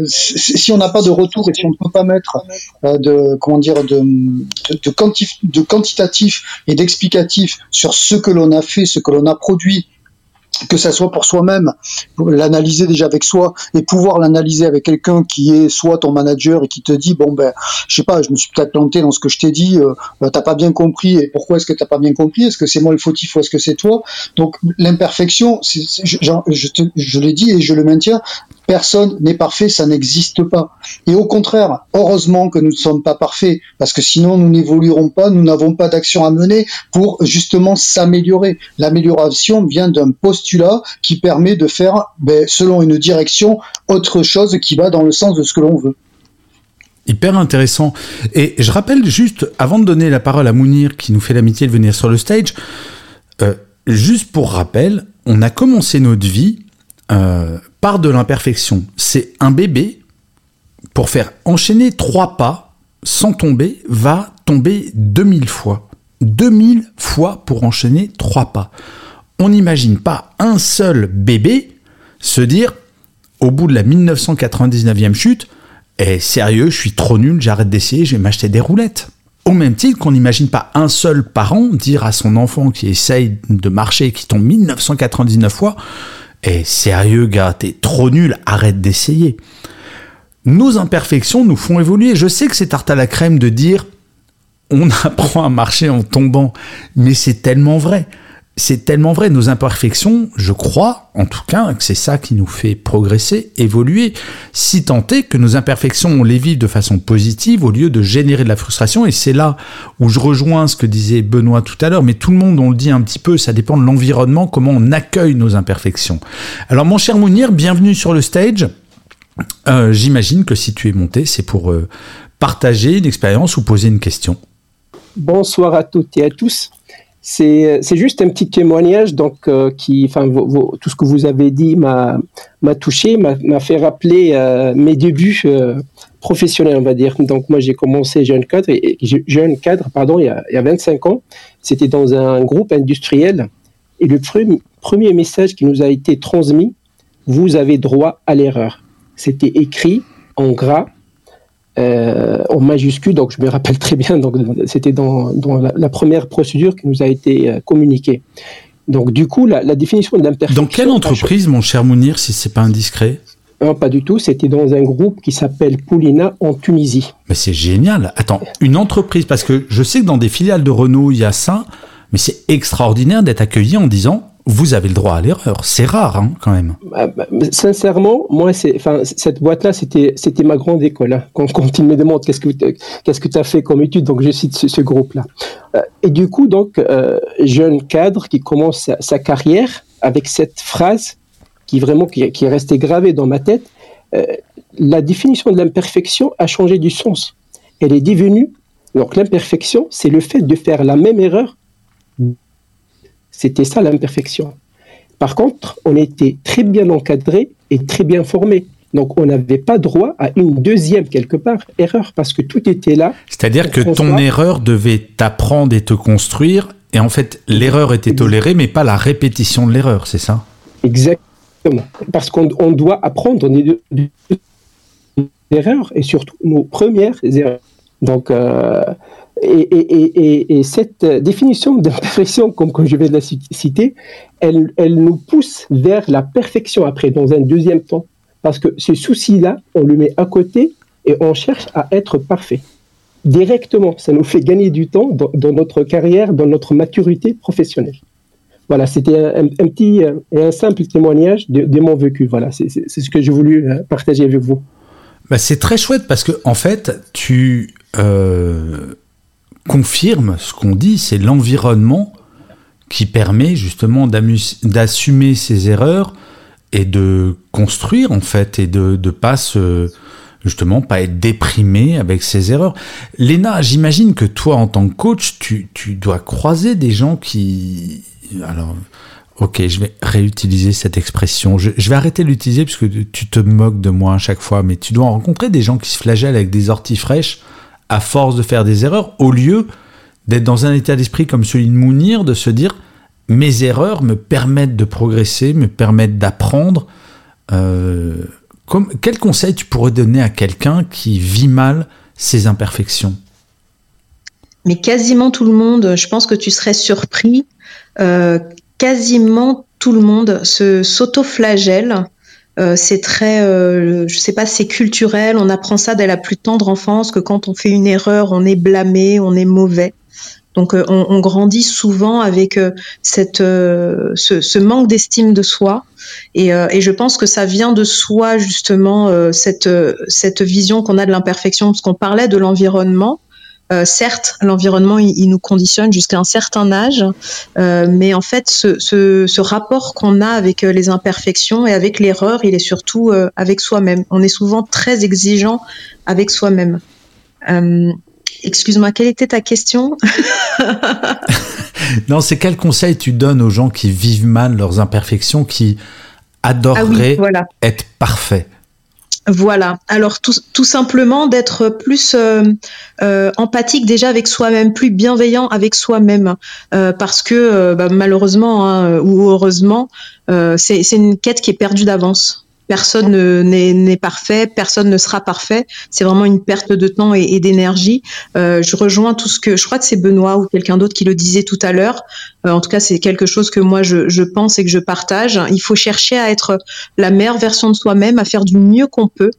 Si on n'a pas de retour et si on ne peut pas mettre de comment dire de, de, de quantitatif et d'explicatif sur ce que l'on a fait, ce que l'on a produit que ça soit pour soi-même, l'analyser déjà avec soi et pouvoir l'analyser avec quelqu'un qui est soit ton manager et qui te dit bon ben je sais pas je me suis peut-être planté dans ce que je t'ai dit euh, euh t'as pas bien compris et pourquoi est-ce que t'as pas bien compris? Est-ce que c'est moi le fautif ou est-ce que c'est toi? Donc l'imperfection je, je, je l'ai dit et je le maintiens Personne n'est parfait, ça n'existe pas. Et au contraire, heureusement que nous ne sommes pas parfaits, parce que sinon nous n'évoluerons pas, nous n'avons pas d'action à mener pour justement s'améliorer. L'amélioration vient d'un postulat qui permet de faire, ben, selon une direction, autre chose qui va dans le sens de ce que l'on veut. Hyper intéressant. Et je rappelle juste, avant de donner la parole à Mounir qui nous fait l'amitié de venir sur le stage, euh, juste pour rappel, on a commencé notre vie euh, part de l'imperfection. C'est un bébé, pour faire enchaîner trois pas sans tomber, va tomber 2000 fois. 2000 fois pour enchaîner trois pas. On n'imagine pas un seul bébé se dire, au bout de la 1999e chute, eh, sérieux, je suis trop nul, j'arrête d'essayer, je vais m'acheter des roulettes. Au même titre qu'on n'imagine pas un seul parent dire à son enfant qui essaye de marcher et qui tombe 1999 fois, eh, sérieux, gars, t'es trop nul, arrête d'essayer. Nos imperfections nous font évoluer. Je sais que c'est tarte à la crème de dire on [LAUGHS] apprend à marcher en tombant, mais c'est tellement vrai c'est tellement vrai. Nos imperfections, je crois, en tout cas, que c'est ça qui nous fait progresser, évoluer, si tant est que nos imperfections, on les vive de façon positive au lieu de générer de la frustration. Et c'est là où je rejoins ce que disait Benoît tout à l'heure, mais tout le monde, on le dit un petit peu, ça dépend de l'environnement, comment on accueille nos imperfections. Alors, mon cher Mounir, bienvenue sur le stage. Euh, j'imagine que si tu es monté, c'est pour euh, partager une expérience ou poser une question. Bonsoir à toutes et à tous. C'est juste un petit témoignage, donc euh, qui, enfin, tout ce que vous avez dit m'a touché, m'a fait rappeler euh, mes débuts euh, professionnels, on va dire. Donc moi j'ai commencé jeune cadre, jeune cadre, pardon, il y a 25 ans. C'était dans un groupe industriel, et le premier message qui nous a été transmis, vous avez droit à l'erreur. C'était écrit en gras euh, en majuscule, donc je me rappelle très bien, donc c'était dans, la, première procédure qui nous a été euh, communiquée. Donc du coup, la, définition de l'imperfection... Dans quelle entreprise, mon cher Mounir, si c'est pas indiscret? Non, pas du tout. C'était dans un groupe qui s'appelle Poulina en Tunisie. Mais c'est génial. Attends, une entreprise, parce que je sais que dans des filiales de Renault, il y a ça, mais c'est extraordinaire d'être accueilli en disant vous avez le droit à l'erreur. C'est rare, hein, quand même. Bah, bah, sincèrement, moi, cette boîte-là, c'était, ma grande école. Hein. Quand, quand, ils me demandent qu'est-ce que, tu as fait comme étude, donc je cite ce, groupe-là. Euh, et du coup, donc, euh, jeune cadre qui commence sa, carrière avec cette phrase qui vraiment qui est restée gravée dans ma tête. Euh, la définition de l'imperfection a changé du sens. Elle est devenue donc l'imperfection, c'est le fait de faire la même erreur c'était ça l'imperfection. Par contre, on était très bien encadré et très bien formé. Donc, on n'avait pas droit à une deuxième, quelque part, erreur, parce que tout était là. C'est-à-dire que ton erreur devait t'apprendre et te construire, et en fait, l'erreur était tolérée, mais pas la répétition de l'erreur, c'est ça? Exactement. Parce qu'on doit apprendre des erreurs, et surtout nos premières erreurs. Donc, euh, Et, cette définition d'imperfection, [LAUGHS] comme, comme je de la citer, elle, nous pousse vers la perfection après, dans un deuxième temps. Parce que ce souci-là, on le met à côté et on cherche à être parfait. Directement, ça nous fait gagner du temps dans, notre carrière, dans notre maturité professionnelle. Voilà, c'était un, petit euh, et un simple témoignage de, mon vécu. Voilà, c'est ce que j'ai voulu euh, partager avec vous. Bah, c'est très chouette parce que en fait, tu euh, confirmes ce qu'on dit, c'est l'environnement qui permet justement d'assumer ses erreurs et de construire en fait et de ne pas se justement pas être déprimé avec ses erreurs. Léna, j'imagine que toi en tant que coach, tu, dois croiser des gens qui alors Ok, je vais réutiliser cette expression. Je, vais arrêter de l'utiliser puisque tu te moques de moi à chaque fois, mais tu dois rencontrer des gens qui se flagellent avec des orties fraîches à force de faire des erreurs, au lieu d'être dans un état d'esprit comme celui de Mounir, de se dire mes erreurs me permettent de progresser, me permettent d'apprendre. Euh, quel conseil tu pourrais donner à quelqu'un qui vit mal ses imperfections? Mais quasiment tout le monde, je pense que tu serais surpris. Euh, quasiment tout le monde se s'auto-flagelle. Euh, c'est très, euh, je sais pas, c'est culturel. On apprend ça dès la plus tendre enfance que quand on fait une erreur, on est blâmé, on est mauvais. Donc euh, on, on, grandit souvent avec euh, cette, euh, ce, ce, manque d'estime de soi. Et, et, je pense que ça vient de soi justement cette, cette vision qu'on a de l'imperfection, parce qu'on parlait de l'environnement. Euh, certes, l'environnement, il, nous conditionne jusqu'à un certain âge, euh, mais en fait, ce, ce, ce rapport qu'on a avec euh, les imperfections et avec l'erreur, il est surtout euh, avec soi-même. On est souvent très exigeant avec soi-même. Excuse-moi, quelle était ta question? [LAUGHS] Non, c'est quel conseil tu donnes aux gens qui vivent mal leurs imperfections, qui adoreraient ah être parfaits? Voilà. Alors tout, tout simplement d'être plus euh, euh, empathique déjà avec soi-même, plus bienveillant avec soi-même, euh, parce que bah, malheureusement hein, ou heureusement, c'est une quête qui est perdue d'avance. Personne n'est parfait, personne ne sera parfait. C'est vraiment une perte de temps et, d'énergie. Euh, je rejoins tout ce que je crois que c'est Benoît ou quelqu'un d'autre qui le disait tout à l'heure. Euh, en tout cas, c'est quelque chose que moi je, je, pense et que je partage. Il faut chercher à être la meilleure version de soi-même, à faire du mieux qu'on peut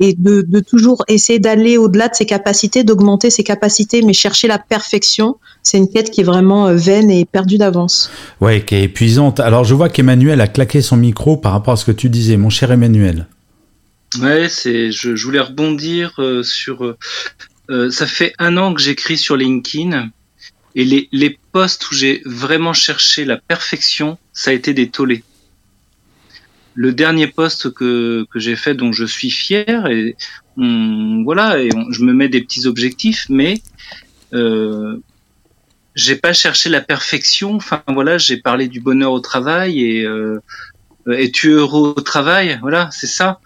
et de, de toujours essayer d'aller au-delà de ses capacités, d'augmenter ses capacités, mais chercher la perfection, c'est une quête qui est vraiment euh, vaine et perdue d'avance. Ouais, qui est épuisante. Alors je vois qu'Emmanuel a claqué son micro par rapport à ce que tu disais, mon cher Emmanuel. Ouais, c'est, je, je voulais rebondir euh, sur. Euh, euh, ça fait un an que j'écris sur LinkedIn et les, les posts où j'ai vraiment cherché la perfection, ça a été des tollés le dernier poste que, que j'ai fait dont je suis fier et voilà et je me mets des petits objectifs mais euh, j'ai pas cherché la perfection. Enfin voilà j'ai parlé du bonheur au travail et euh, es-tu heureux au travail? Voilà c'est ça.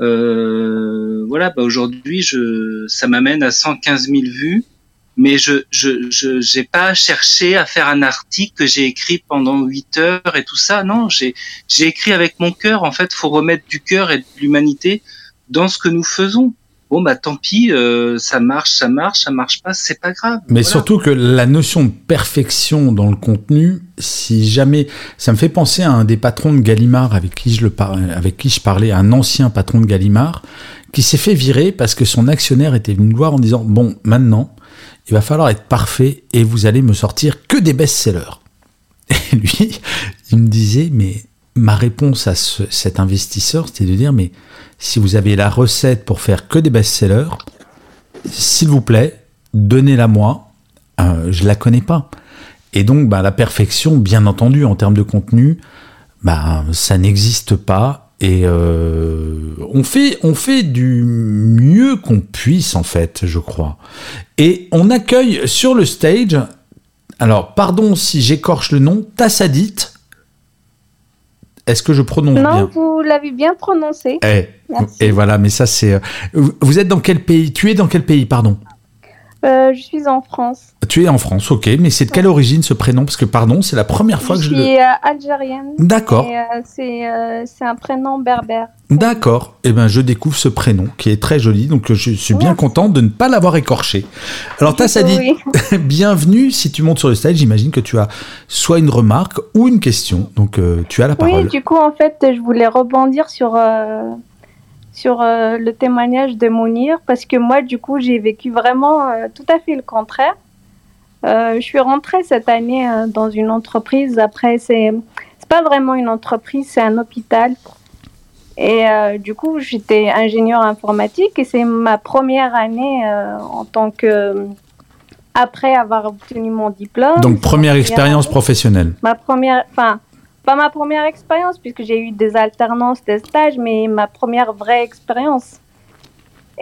Euh, voilà bah aujourd'hui je ça m'amène à 115 000 vues mais je je je j'ai pas cherché à faire un article que j'ai écrit pendant huit heures et tout ça. Non, j'ai j'ai écrit avec mon cœur. En fait, faut remettre du cœur et de l'humanité dans ce que nous faisons. Bon bah tant pis, euh, ça marche, ça marche, ça marche pas, c'est pas grave. Mais surtout que la notion de perfection dans le contenu, si jamais, ça me fait penser à un des patrons de Gallimard avec qui je le parlais, avec qui je parlais, un ancien patron de Gallimard, qui s'est fait virer parce que son actionnaire était venu le voir en disant bon maintenant il va falloir être parfait et vous allez me sortir que des best-sellers. [LAUGHS] Et lui, il me disait, mais ma réponse à cet investisseur, c'était de dire, mais si vous avez la recette pour faire que des best-sellers, s'il vous plaît, donnez-la moi, euh, je la connais pas. Et donc, bah, la perfection, bien entendu, en termes de contenu, bah, ça n'existe pas et euh, on fait on fait du mieux qu'on puisse en fait, je crois. Et on accueille sur le stage. Alors, pardon si j'écorche le nom, Tassadit. Est-ce que je prononce bien Non, vous l'avez bien prononcé. Eh, et voilà, mais ça c'est. Euh, vous êtes dans quel pays? Tu es dans quel pays, pardon? Euh, je suis en France. Tu es en France, ok, mais c'est de quelle origine ce prénom? Parce que, pardon, c'est la première fois je que je suis le. euh, algérienne. D'accord. Euh, c'est euh, un prénom berbère. D'accord. Eh ben, je découvre ce prénom qui est très joli, donc je suis bien content de ne pas l'avoir écorché. Alors, [LAUGHS] Tassadit, Oui. [LAUGHS] bienvenue. Si tu montes sur le stage, j'imagine que tu as soit une remarque ou une question. Donc, tu as la Oui, parole. du coup, en fait, je voulais rebondir sur, sur euh, le témoignage de Mounir parce que moi, du coup, j'ai vécu vraiment euh, tout à fait le contraire. Euh, je suis rentrée cette année dans une entreprise. Après, c'est pas vraiment une entreprise, c'est un hôpital. Et euh, du coup, j'étais ingénieur informatique et c'est ma première année euh, en tant que après avoir obtenu mon diplôme. Donc, première expérience professionnelle. ma première, enfin, pas ma première expérience, puisque j'ai eu des alternances, des stages, mais ma première vraie expérience.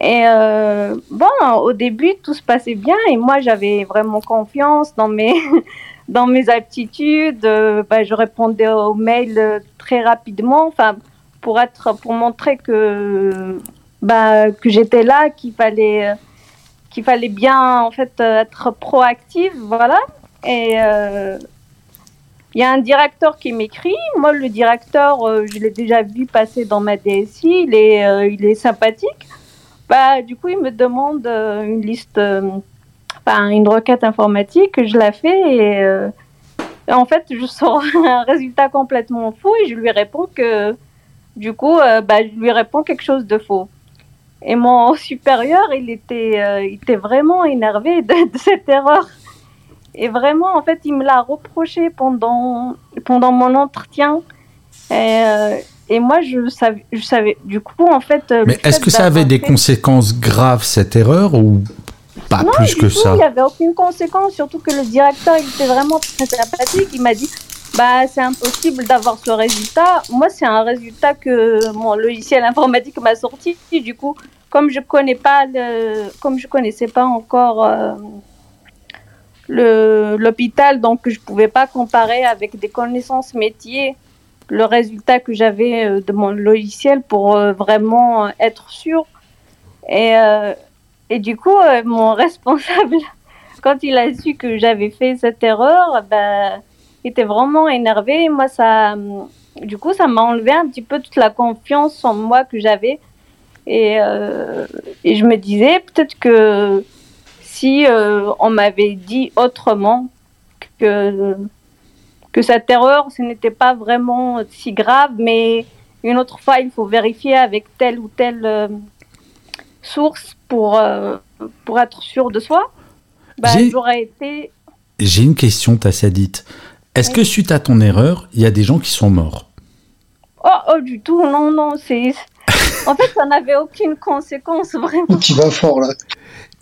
Et euh, bon, au début, tout se passait bien, et moi, j'avais vraiment confiance dans mes, [LAUGHS] dans mes aptitudes. Euh, bah, je répondais aux mails euh, très rapidement, enfin, pour être, pour montrer que, bah, que j'étais là, qu'il fallait, qu'il fallait bien, en fait, être proactive, voilà. Et il y a un directeur qui m'écrit. Moi, le directeur, euh, je l'ai déjà vu passer dans ma DSI. Il est, euh, il est sympathique. Bah, du coup, il me demande euh, une liste, une requête informatique. Je la fais et, en fait, je sors [LAUGHS] un résultat complètement faux et je lui réponds que, du coup, bah, je lui réponds quelque chose de faux. Et mon [LAUGHS] supérieur, il était, il était vraiment énervé de cette erreur. Et vraiment, en fait, il me l'a reproché pendant, pendant mon entretien. Et, euh, et moi, je savais, je savais. Du coup, en fait. euh, Mais est-ce que ça avait des fait- conséquences graves, cette erreur, ou pas non, plus du que tout, ça Il n'y avait aucune conséquence, surtout que le directeur il était vraiment très sympathique. Il m'a dit bah, c'est impossible d'avoir ce résultat. Moi, c'est un résultat que mon logiciel informatique m'a sorti. Du coup, comme je connais pas le, comme je connaissais pas encore euh, l'hôpital, donc je pouvais pas comparer avec des connaissances métiers le résultat que j'avais euh, de mon logiciel pour euh, vraiment être sûr. Et, euh, et du coup, euh, mon [LAUGHS] responsable, quand il a su que j'avais fait cette erreur, ben, il était vraiment énervé. Moi, ça, du coup, ça m'a enlevé un petit peu toute la confiance en moi que j'avais. Euh, et je me disais peut-être que si euh, on m'avait dit autrement que, que cette erreur, ce n'était pas vraiment si grave, mais une autre fois, il faut vérifier avec telle ou telle euh, source pour, euh, pour être sûr de soi. Bah, J'ai- J'aurais été. J'ai une question, Tassadite. Est-ce que suite à ton erreur, il y a des gens qui sont morts? Oh, oh, du tout, non, non, c'est. En fait, ça n'avait aucune conséquence, vraiment. Tu vas fort là.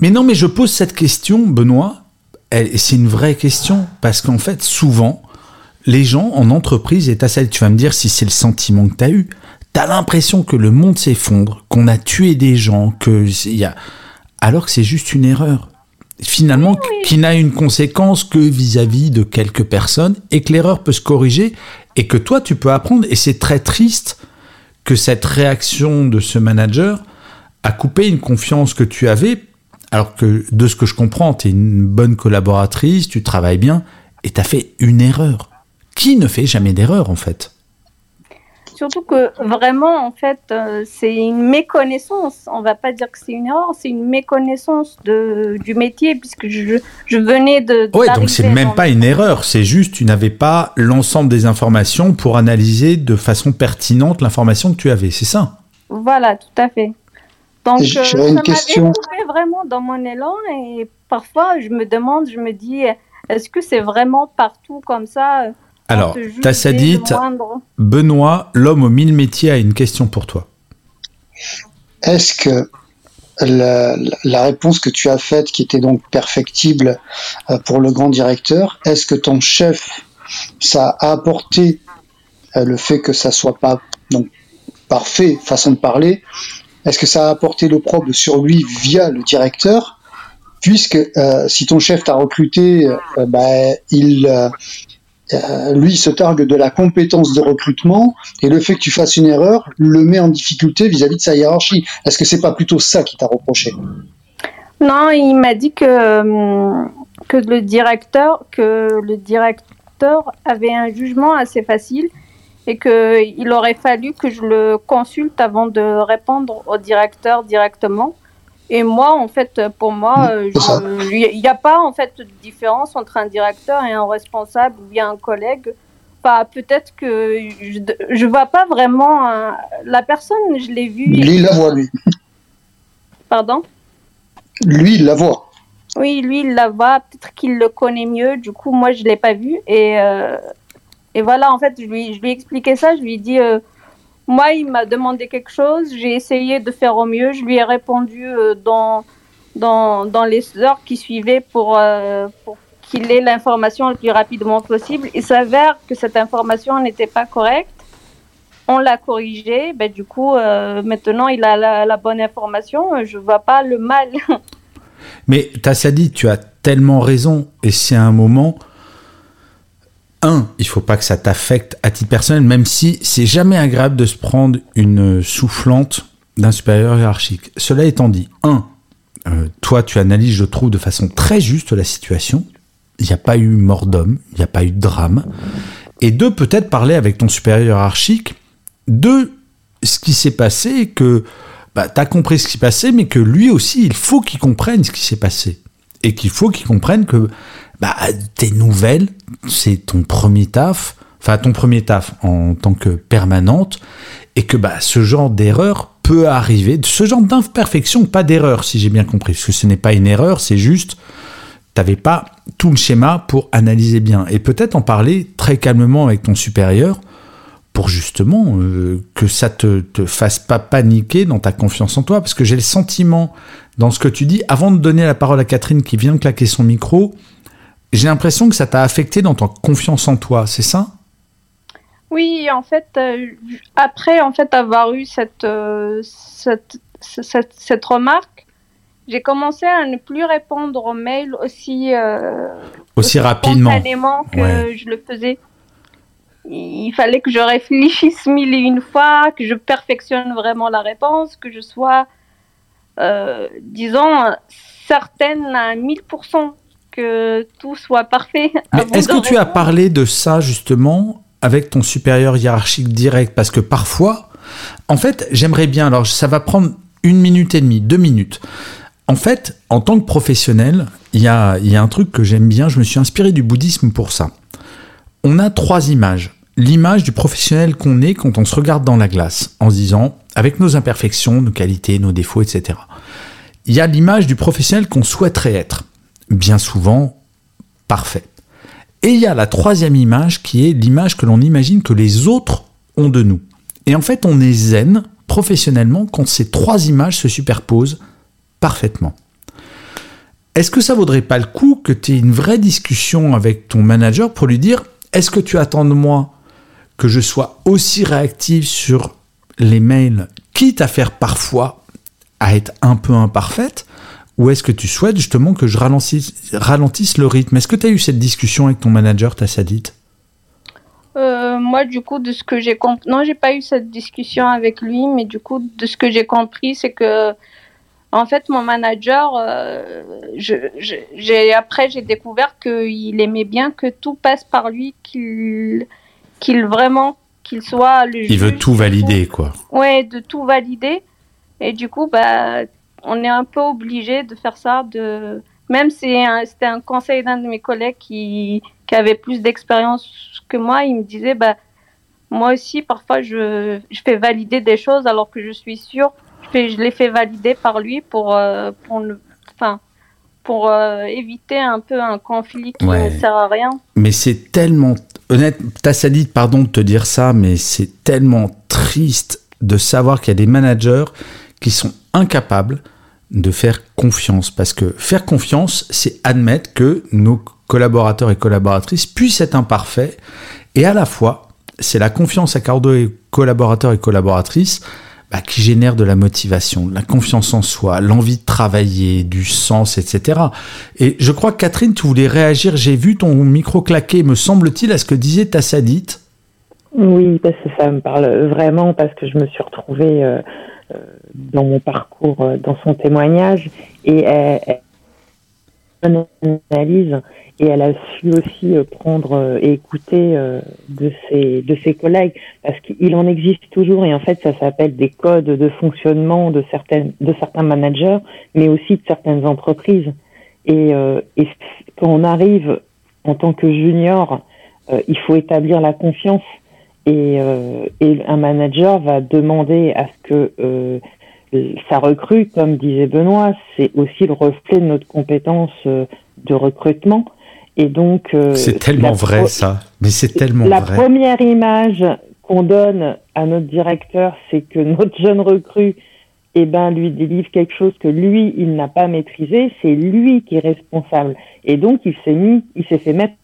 Mais non, mais je pose cette question, Benoît, c'est une vraie question, parce qu'en fait, souvent, les gens en entreprise, et Tassadite, tu vas me dire si c'est le sentiment que tu as eu, tu as l'impression que le monde s'effondre, qu'on a tué des gens, que il y a... alors que c'est juste une erreur. Finalement, qui n'a une conséquence que vis-à-vis de quelques personnes, et que l'erreur peut se corriger, et que toi, tu peux apprendre, et c'est très triste que cette réaction de ce manager a coupé une confiance que tu avais, alors que de ce que je comprends, tu es une bonne collaboratrice, tu travailles bien, et tu as fait une erreur. Qui ne fait jamais d'erreur en fait? Surtout que vraiment, en fait, euh, c'est une méconnaissance. On va pas dire que c'est une erreur, c'est une méconnaissance de, du métier, puisque je, je venais de. Ouais, d'arriver donc c'est même pas une erreur, c'est juste tu n'avais pas l'ensemble des informations pour analyser de façon pertinente l'information que tu avais, c'est ça Voilà, tout à fait. Donc, J- euh, ça m'avait vraiment dans mon élan et parfois je me demande, je me dis, est-ce que c'est vraiment partout comme ça euh, Alors, Tassadite, moindre Benoît, l'homme aux mille métiers, a une question pour toi. Est-ce que la, réponse que tu as faite, qui était donc perfectible euh, pour le grand directeur, est-ce que ton chef, ça a apporté euh, le fait que ça soit pas donc parfait, façon de parler, est-ce que ça a apporté l'opprobre sur lui via le directeur Puisque euh, si ton chef t'a recruté, euh, bah, il, euh, euh, lui se targue de la compétence de recrutement et le fait que tu fasses une erreur le met en difficulté vis-à-vis de sa hiérarchie. Est-ce que c'est pas plutôt ça qui t'a reproché? Non, il m'a dit euh, que le directeur que le directeur avait un jugement assez facile et qu'il aurait fallu que je le consulte avant de répondre au directeur directement. Et moi, en fait, pour moi, euh, il n'y a pas en fait de différence entre un directeur et un responsable ou bien un collègue. Enfin, peut-être que je ne vois pas vraiment la personne, je l'ai vue. Lui, il la voit, lui. Pardon? Lui, il la voit. Oui, lui, il la voit. Peut-être qu'il le connaît mieux. Du coup, moi, je ne l'ai pas vu. Et, euh, et voilà, en fait, je lui, je lui ai expliqué ça. Je lui ai dit, euh, moi, il m'a demandé quelque chose. J'ai essayé de faire au mieux. Je lui ai répondu euh, dans, dans, dans, les heures qui suivaient pour, pour qu'il ait l'information le plus rapidement possible. Il s'avère que cette information n'était pas correcte. On l'a corrigé. Ben, du coup, maintenant, il a la, la bonne information. Je ne vois pas le mal. [LAUGHS] Mais Tassadi, tu as tellement raison. Et c'est un moment un, il faut pas que ça t'affecte à titre personnel, même si c'est jamais agréable de se prendre une soufflante d'un supérieur hiérarchique. Cela étant dit, un, euh, toi tu analyses, je trouve, de façon très juste la situation. Il n'y a pas eu mort d'homme, il n'y a pas eu de drame. Et deux, peut-être parler avec ton supérieur hiérarchique de ce qui s'est passé que bah, tu as compris ce qui s'est passé, mais que lui aussi, il faut qu'il comprenne ce qui s'est passé. Et qu'il faut qu'il comprenne que bah, tes nouvelles, c'est ton premier taf, enfin ton premier taf en tant que permanente, et que bah, ce genre d'erreur peut arriver, ce genre d'imperfection, pas d'erreur si j'ai bien compris, parce que ce n'est pas une erreur, c'est juste, t'avais pas tout le schéma pour analyser bien, et peut-être en parler très calmement avec ton supérieur, pour justement euh, que ça te, te fasse pas paniquer dans ta confiance en toi, parce que j'ai le sentiment dans ce que tu dis, avant de donner la parole à Catherine qui vient de claquer son micro, j'ai l'impression que ça t'a affecté dans ton confiance en toi, c'est ça? Oui, en fait, euh, après en fait avoir eu cette, euh, cette, cette, remarque, j'ai commencé à ne plus répondre aux mails aussi, euh, aussi, rapidement. que je le faisais. Il fallait que je réfléchisse [LAUGHS] mille et une fois, que je perfectionne vraiment la réponse, que je sois, disons, certaine à 1000% que tout soit parfait. Est-ce que tu as parlé de ça justement avec ton supérieur hiérarchique direct? Parce que parfois, en fait, j'aimerais bien, alors ça va prendre une minute et demie, deux minutes. En fait, en tant que professionnel, il y a, y a un truc que j'aime bien, je me suis inspiré du bouddhisme pour ça. On a trois images. L'image du professionnel qu'on est quand on se regarde dans la glace, en se disant, avec nos imperfections, nos qualités, nos défauts, etc. Il y a l'image du professionnel qu'on souhaiterait être bien souvent parfait. Et il y a la troisième image qui est l'image que l'on imagine que les autres ont de nous. Et en fait, on est zen professionnellement quand ces trois images se superposent parfaitement. Est-ce que ça vaudrait pas le coup que tu aies une vraie discussion avec ton manager pour lui dire est-ce que tu attends de moi que je sois aussi réactif sur les mails, quitte à faire parfois à être un peu imparfaite, ou est-ce que tu souhaites justement que je ralentisse, le rythme? Est-ce que tu as eu cette discussion avec ton manager, Tassadit euh, Moi, du coup, de ce que j'ai compris, non, j'ai pas eu cette discussion avec lui, mais du coup, de ce que j'ai compris, c'est que, en fait, mon manager, euh, j'ai, après, j'ai découvert qu'il aimait bien que tout passe par lui, qu'il, qu'il vraiment, qu'il soit le Il veut tout valider, quoi. Ouais, de tout valider. Et du coup, bah, on est un peu obligé de faire ça. De... Même si c'était un conseil d'un de mes collègues qui, qui avait plus d'expérience que moi, il me disait bah, Moi aussi, parfois, je, je, fais valider des choses alors que je suis sûre. Je, je les fais valider par lui pour, euh, pour, pour euh, éviter un peu un conflit qui ne sert à rien. Mais c'est tellement. Honnête, dit pardon de te dire ça, mais c'est tellement triste de savoir qu'il y a des managers qui sont incapables de faire confiance. Parce que faire confiance, c'est admettre que nos collaborateurs et collaboratrices puissent être imparfaits. Et à la fois, c'est la confiance accordée aux collaborateurs et collaboratrices bah, qui génère de la motivation, de la confiance en soi, l'envie de travailler, du sens, etc. Et je crois Catherine, tu voulais réagir. J'ai vu ton micro claquer, me semble-t-il, à ce que disait Tassadite. Oui, parce que ça me parle vraiment, parce que je me suis retrouvée... Euh, dans mon parcours, dans son témoignage, et elle, analyse et elle a su aussi prendre et écouter de ses de ses collègues parce qu'il en existe toujours et en fait ça s'appelle des codes de fonctionnement de certaines de certains managers mais aussi de certaines entreprises. Et quand on arrive en tant que junior il faut établir la confiance et, euh, et, un manager va demander à ce que euh, sa recrue, comme disait Benoît, c'est aussi le reflet de notre compétence euh, de recrutement. Et donc, euh, c'est tellement vrai ça. Mais c'est tellement la vrai. La première image qu'on donne à notre directeur, c'est que notre jeune recrue, eh ben, lui délivre quelque chose que lui, il n'a pas maîtrisé. C'est lui qui est responsable. Et donc, il s'est mis, il s'est fait mettre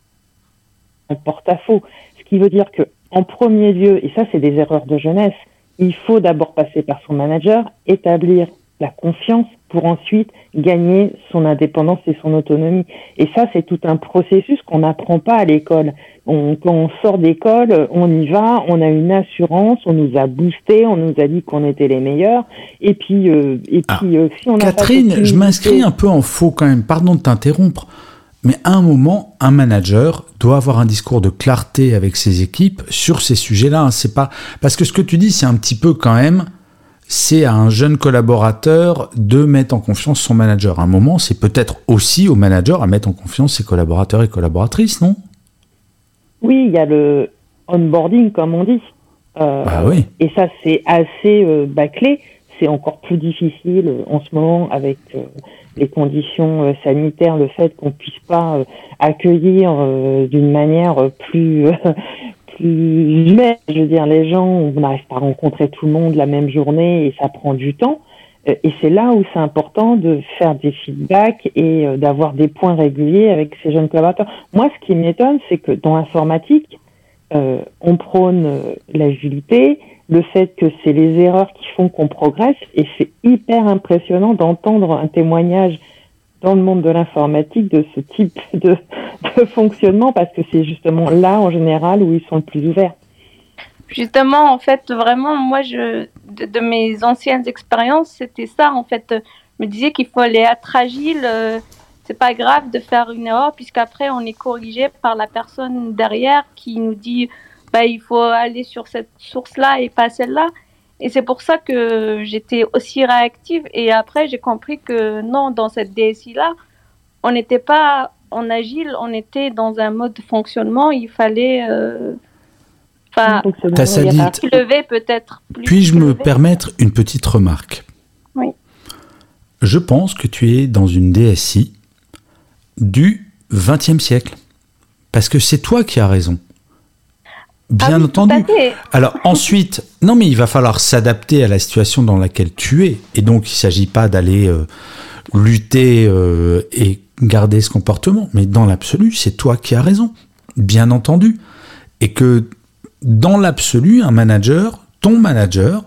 en porte-à-faux. Ce qui veut dire que en premier lieu, et ça c'est des erreurs de jeunesse, il faut d'abord passer par son manager, établir la confiance pour ensuite gagner son indépendance et son autonomie. Et ça, c'est tout un processus qu'on n'apprend pas à l'école. On, quand on sort d'école, on y va, on a une assurance, on nous a boosté, on nous a dit qu'on était les meilleurs. Et puis, euh, et puis ah, euh, si on Catherine, je m'inscris un peu en faux quand même. Pardon de t'interrompre. Mais à un moment, un manager doit avoir un discours de clarté avec ses équipes sur ces sujets-là. C'est pas parce que ce que tu dis, c'est un petit peu quand même, c'est à un jeune collaborateur de mettre en confiance son manager. À un moment, c'est peut-être aussi au manager à mettre en confiance ses collaborateurs et collaboratrices, non? Oui, il y a le onboarding, comme on dit. Euh, bah oui. Et ça, c'est assez euh, bâclé. C'est encore plus difficile euh, en ce moment avec les conditions euh, sanitaires, le fait qu'on puisse pas euh, accueillir euh, d'une manière plus [LAUGHS] plus humaine, je veux dire les gens, on n'arrive pas à rencontrer tout le monde la même journée et ça prend du temps. Et c'est là où c'est important de faire des feedbacks et d'avoir des points réguliers avec ces jeunes collaborateurs. Moi, ce qui m'étonne, c'est que dans l'informatique, on prône l'agilité, le fait que c'est les erreurs qui font qu'on progresse et c'est hyper impressionnant d'entendre un témoignage dans le monde de l'informatique de ce type [LAUGHS] de, fonctionnement parce que c'est justement là en général où ils sont le plus ouverts. Justement, en fait, vraiment, moi, je, de, mes anciennes expériences, c'était ça. En fait, je me disais qu'il fallait être agile. Euh, c'est pas grave de faire une erreur puisqu'après on est corrigé par la personne derrière qui nous dit bah, il faut aller sur cette source-là et pas celle-là. Et c'est pour ça que j'étais aussi réactive. Et après, j'ai compris que non, dans cette DSI-là, on n'était pas en agile, on était dans un mode de fonctionnement. Il fallait. Euh, Enfin, lever peut-être. Puis-je me permettre une petite remarque? Oui. Je pense que tu es dans une DSI du XXe siècle. Parce que c'est toi qui as raison. Bien ah oui, entendu. Alors [LAUGHS] ensuite, non mais il va falloir s'adapter à la situation dans laquelle tu es. Et donc il ne s'agit pas d'aller euh, lutter euh, et garder ce comportement. Mais dans l'absolu, c'est toi qui as raison. Bien entendu. Et que dans l'absolu, un manager, ton manager,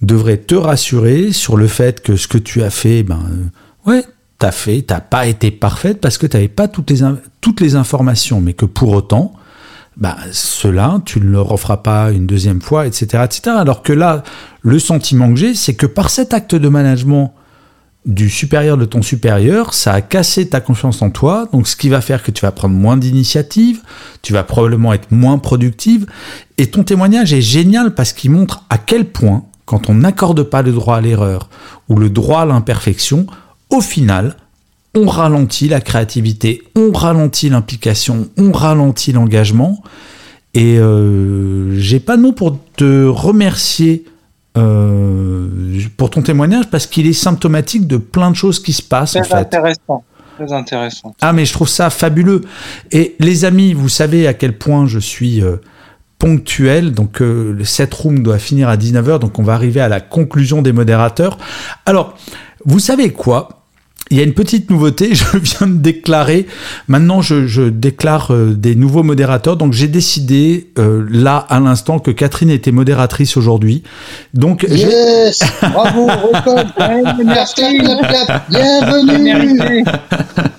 devrait te rassurer sur le fait que ce que tu as fait, ben euh, ouais, t'as fait, t'as pas été parfaite parce que tu n'avais pas toutes les, toutes les informations, mais que pour autant, bah, cela, tu ne leur offras pas une deuxième fois, etc., etc. Alors que là, le sentiment que j'ai, c'est que par cet acte de management du supérieur de ton supérieur, ça a cassé ta confiance en toi, donc ce qui va faire que tu vas prendre moins d'initiatives, tu vas probablement être moins productive, et ton témoignage est génial parce qu'il montre à quel point, quand on n'accorde pas le droit à l'erreur ou le droit à l'imperfection, au final, on ralentit la créativité, on ralentit l'implication, on ralentit l'engagement. Et euh, j'ai pas de mots pour te remercier euh, pour ton témoignage parce qu'il est symptomatique de plein de choses qui se passent. Très en fait. intéressant. Très intéressant. Ah mais je trouve ça fabuleux. Et les amis, vous savez à quel point je suis euh, ponctuel. Donc euh, cette room doit finir à 19h, donc on va arriver à la conclusion des modérateurs. Alors, vous savez quoi? Il y a une petite nouveauté, [LAUGHS] je viens de déclarer, maintenant je, je déclare euh, des nouveaux modérateurs, donc j'ai décidé euh, là à l'instant que Catherine était modératrice aujourd'hui. Donc yes, bravo, [LAUGHS] record, merci, bienvenue.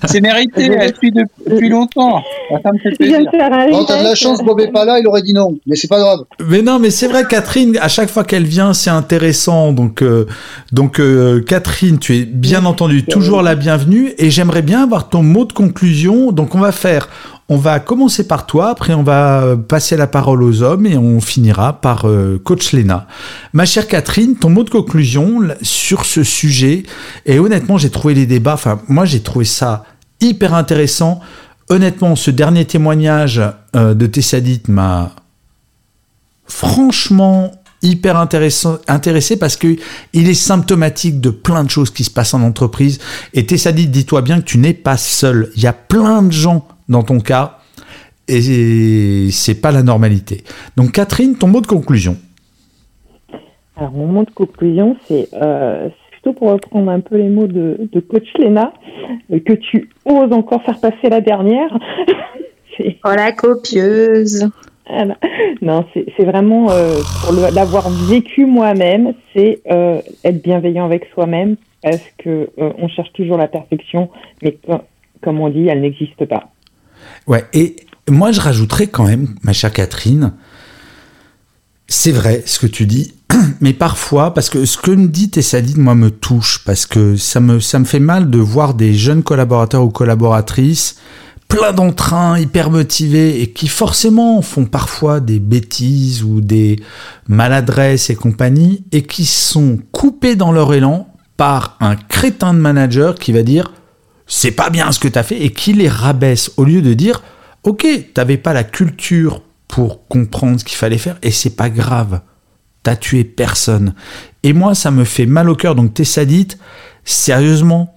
C'est mérité, elle suit depuis longtemps. Ça me fait plaisir. Quand t'as de la chance, Bob est pas là, il aurait dit non. Mais c'est pas grave. Mais non, mais c'est vrai, Catherine, à chaque fois qu'elle vient, c'est intéressant. Donc, euh, donc euh, Catherine, tu es bien entendu toujours la bienvenue. Et j'aimerais bien avoir ton mot de conclusion. Donc, on va faire, on va commencer par toi, après on va passer la parole aux hommes et on finira par euh, coach Lena. Ma chère Catherine, ton mot de conclusion sur ce sujet, et honnêtement j'ai trouvé les débats, enfin moi j'ai trouvé ça hyper intéressant. Honnêtement, ce dernier témoignage euh, de Tessadit m'a franchement hyper intéressant, intéressé parce que il est symptomatique de plein de choses qui se passent en entreprise. Et Tessadit, dis-toi bien que tu n'es pas seul. Il y a plein de gens dans ton cas, et c'est pas la normalité. Donc Catherine, ton mot de conclusion. Alors mon mot de conclusion, c'est euh, plutôt pour reprendre un peu les mots de, coach Lena, euh, que tu oses encore faire passer la dernière. [LAUGHS] oh la copieuse. Non, c'est vraiment euh, pour l'avoir vécu moi-même, c'est être bienveillant avec soi-même parce que on cherche toujours la perfection, mais comme on dit, elle n'existe pas. Ouais, et moi je rajouterais quand même, ma chère Catherine, c'est vrai ce que tu dis, [CLEARS THROAT] mais parfois, parce que ce que me dit Tessadine, moi, me touche, parce que ça me, ça me fait mal de voir des jeunes collaborateurs ou collaboratrices plein d'entrain, hyper motivés, et qui forcément font parfois des bêtises ou des maladresses et compagnie, et qui sont coupés dans leur élan par un crétin de manager qui va dire c'est pas bien ce que tu as fait et qui les rabaisse au lieu de dire ok t'avais pas la culture pour comprendre ce qu'il fallait faire et c'est pas grave t'as tué personne. Et moi ça me fait mal au cœur. Donc t'es sadite sérieusement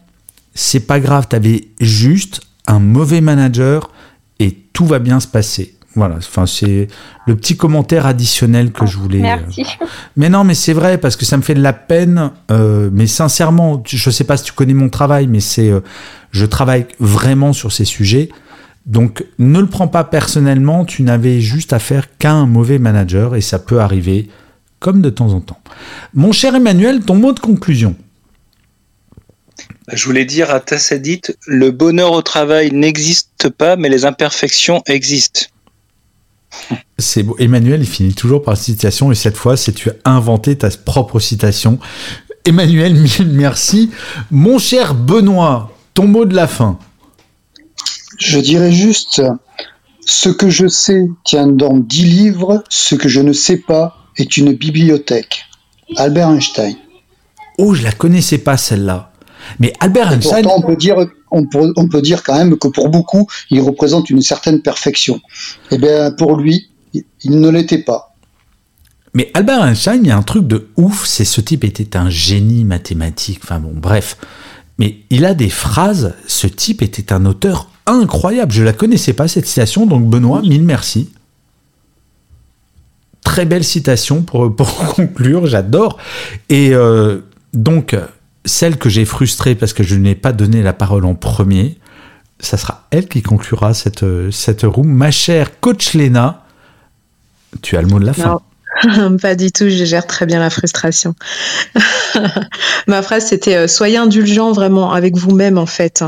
c'est pas grave. T'avais juste un mauvais manager et tout va bien se passer voilà, enfin c'est le petit commentaire additionnel que je voulais. Euh, Merci. Mais non, mais c'est vrai parce que ça me fait de la peine. Euh, mais sincèrement, je sais pas si tu connais mon travail, mais c'est, euh, je travaille vraiment sur ces sujets. Donc ne le prends pas personnellement. Tu n'avais juste à faire qu'un mauvais manager et ça peut arriver comme de temps en temps. Mon cher Emmanuel, ton mot de conclusion. Je voulais dire à Tassadit, le bonheur au travail n'existe pas, mais les imperfections existent. C'est beau. Emmanuel, il finit toujours par citation, et cette fois, c'est tu as inventé ta propre citation. Emmanuel, [LAUGHS] mille merci. Mon cher Benoît, ton mot de la fin. Je dirais juste ce que je sais tient dans dix livres, ce que je ne sais pas est une bibliothèque. Albert Einstein. Oh, je la connaissais pas celle-là. Mais Albert Einstein. on peut dire, on peut, dire quand même que pour beaucoup, il représente une certaine perfection. Eh bien, pour lui, il ne l'était pas. Mais Albert Einstein, il y a un truc de ouf, c'est ce type était un génie mathématique. Enfin bon, bref. Mais il a des phrases, ce type était un auteur incroyable. Je la connaissais pas cette citation, donc Benoît, mille merci. Très belle citation pour, pour [LAUGHS] conclure, j'adore. Et euh, donc, celle que j'ai frustrée parce que je n'ai pas donné la parole en premier, ça sera elle qui conclura cette, cette room. Ma chère coach Lena, tu as le mot de la fin. [LAUGHS] Pas du tout, je gère très bien la frustration. [LAUGHS] Ma phrase c'était euh, soyez indulgent vraiment avec vous-même en fait.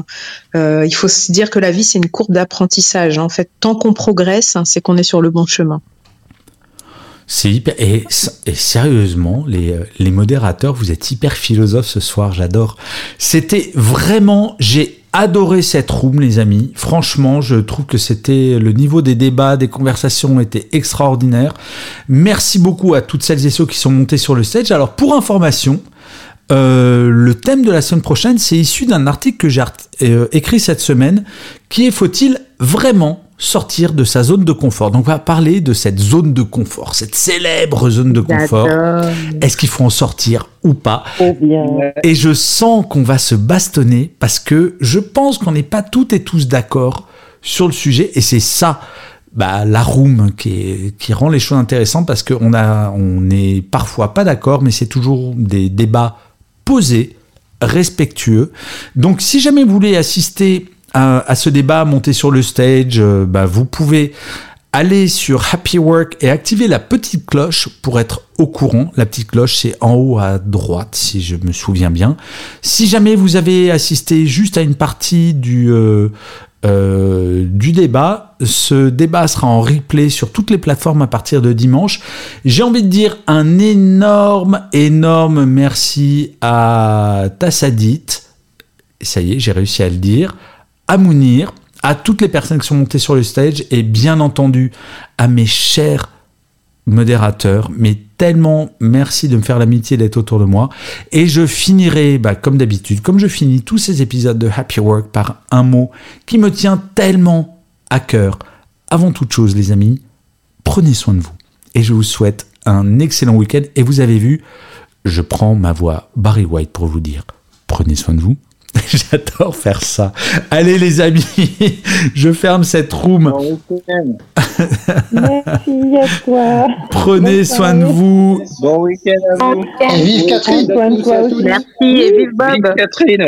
Euh, il faut se dire que la vie c'est une courbe d'apprentissage. En fait, tant qu'on progresse, c'est qu'on est sur le bon chemin. C'est hyper. Et, sérieusement, les, euh, les modérateurs, vous êtes hyper philosophes ce soir, j'adore. C'était vraiment. J'ai adoré cette room, les amis. Franchement, je trouve que c'était. Le niveau des débats, des conversations était extraordinaire. Merci beaucoup à toutes celles et ceux qui sont montés sur le stage. Alors, pour information. Euh, le thème de la semaine prochaine, c'est issu d'un article que j'ai euh, écrit cette semaine, qui est faut-il vraiment sortir de sa zone de confort. Donc on va parler de cette zone de confort, cette célèbre zone de confort. Est-ce qu'il faut en sortir ou pas? Et je sens qu'on va se bastonner parce que je pense qu'on n'est pas toutes et tous d'accord sur le sujet et c'est ça bah, la room qui, qui rend les choses intéressantes parce qu'on a on est parfois pas d'accord mais c'est toujours des débats posés respectueux. Donc si jamais vous voulez assister à, ce débat, monter sur le stage, euh, bah, vous pouvez allez sur Happy Work et activez la petite cloche pour être au courant. La petite cloche, c'est en haut à droite, si je me souviens bien. Si jamais vous avez assisté juste à une partie du, euh, euh, du débat, ce débat sera en replay sur toutes les plateformes à partir de dimanche. J'ai envie de dire un énorme, énorme merci à Tassadit. Ça y est, j'ai réussi à le dire. À Mounir, à toutes les personnes qui sont montées sur le stage et bien entendu à mes chers modérateurs, mais tellement merci de me faire l'amitié d'être autour de moi. Et je finirai, bah, comme d'habitude, comme je finis tous ces épisodes de Happy Work par un mot qui me tient tellement à cœur. Avant toute chose, les amis, prenez soin de vous. Et je vous souhaite un excellent week-end. Et vous avez vu, je prends ma voix Barry White pour vous dire, prenez soin de vous. [LAUGHS] J'adore faire ça. Allez les amis, [LAUGHS] je ferme cette room. [LAUGHS] Merci à toi. Prenez soin de vous. Bon week-end à vous. Et vive Catherine. Toi aussi. Merci et vive Bob. Vive Catherine.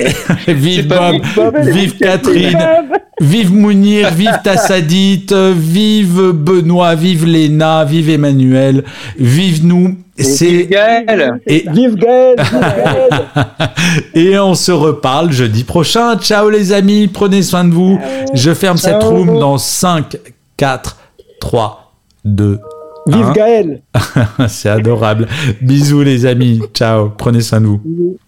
Vive Bob, Vive Bob, vive Catherine, Bob. vive Mounir, vive Tassadit, vive Benoît, vive Léna, vive Emmanuel, vive nous. C'est Gaël. Et, [LAUGHS] Vive Gaël, vive Gaël. [LAUGHS] et on se reparle jeudi prochain. Ciao les amis, prenez soin de vous. Je ferme cette room dans 5, 4, 3, 2, Vive 1. Gaël. [LAUGHS] C'est adorable. Bisous les amis. Ciao. Prenez soin de vous.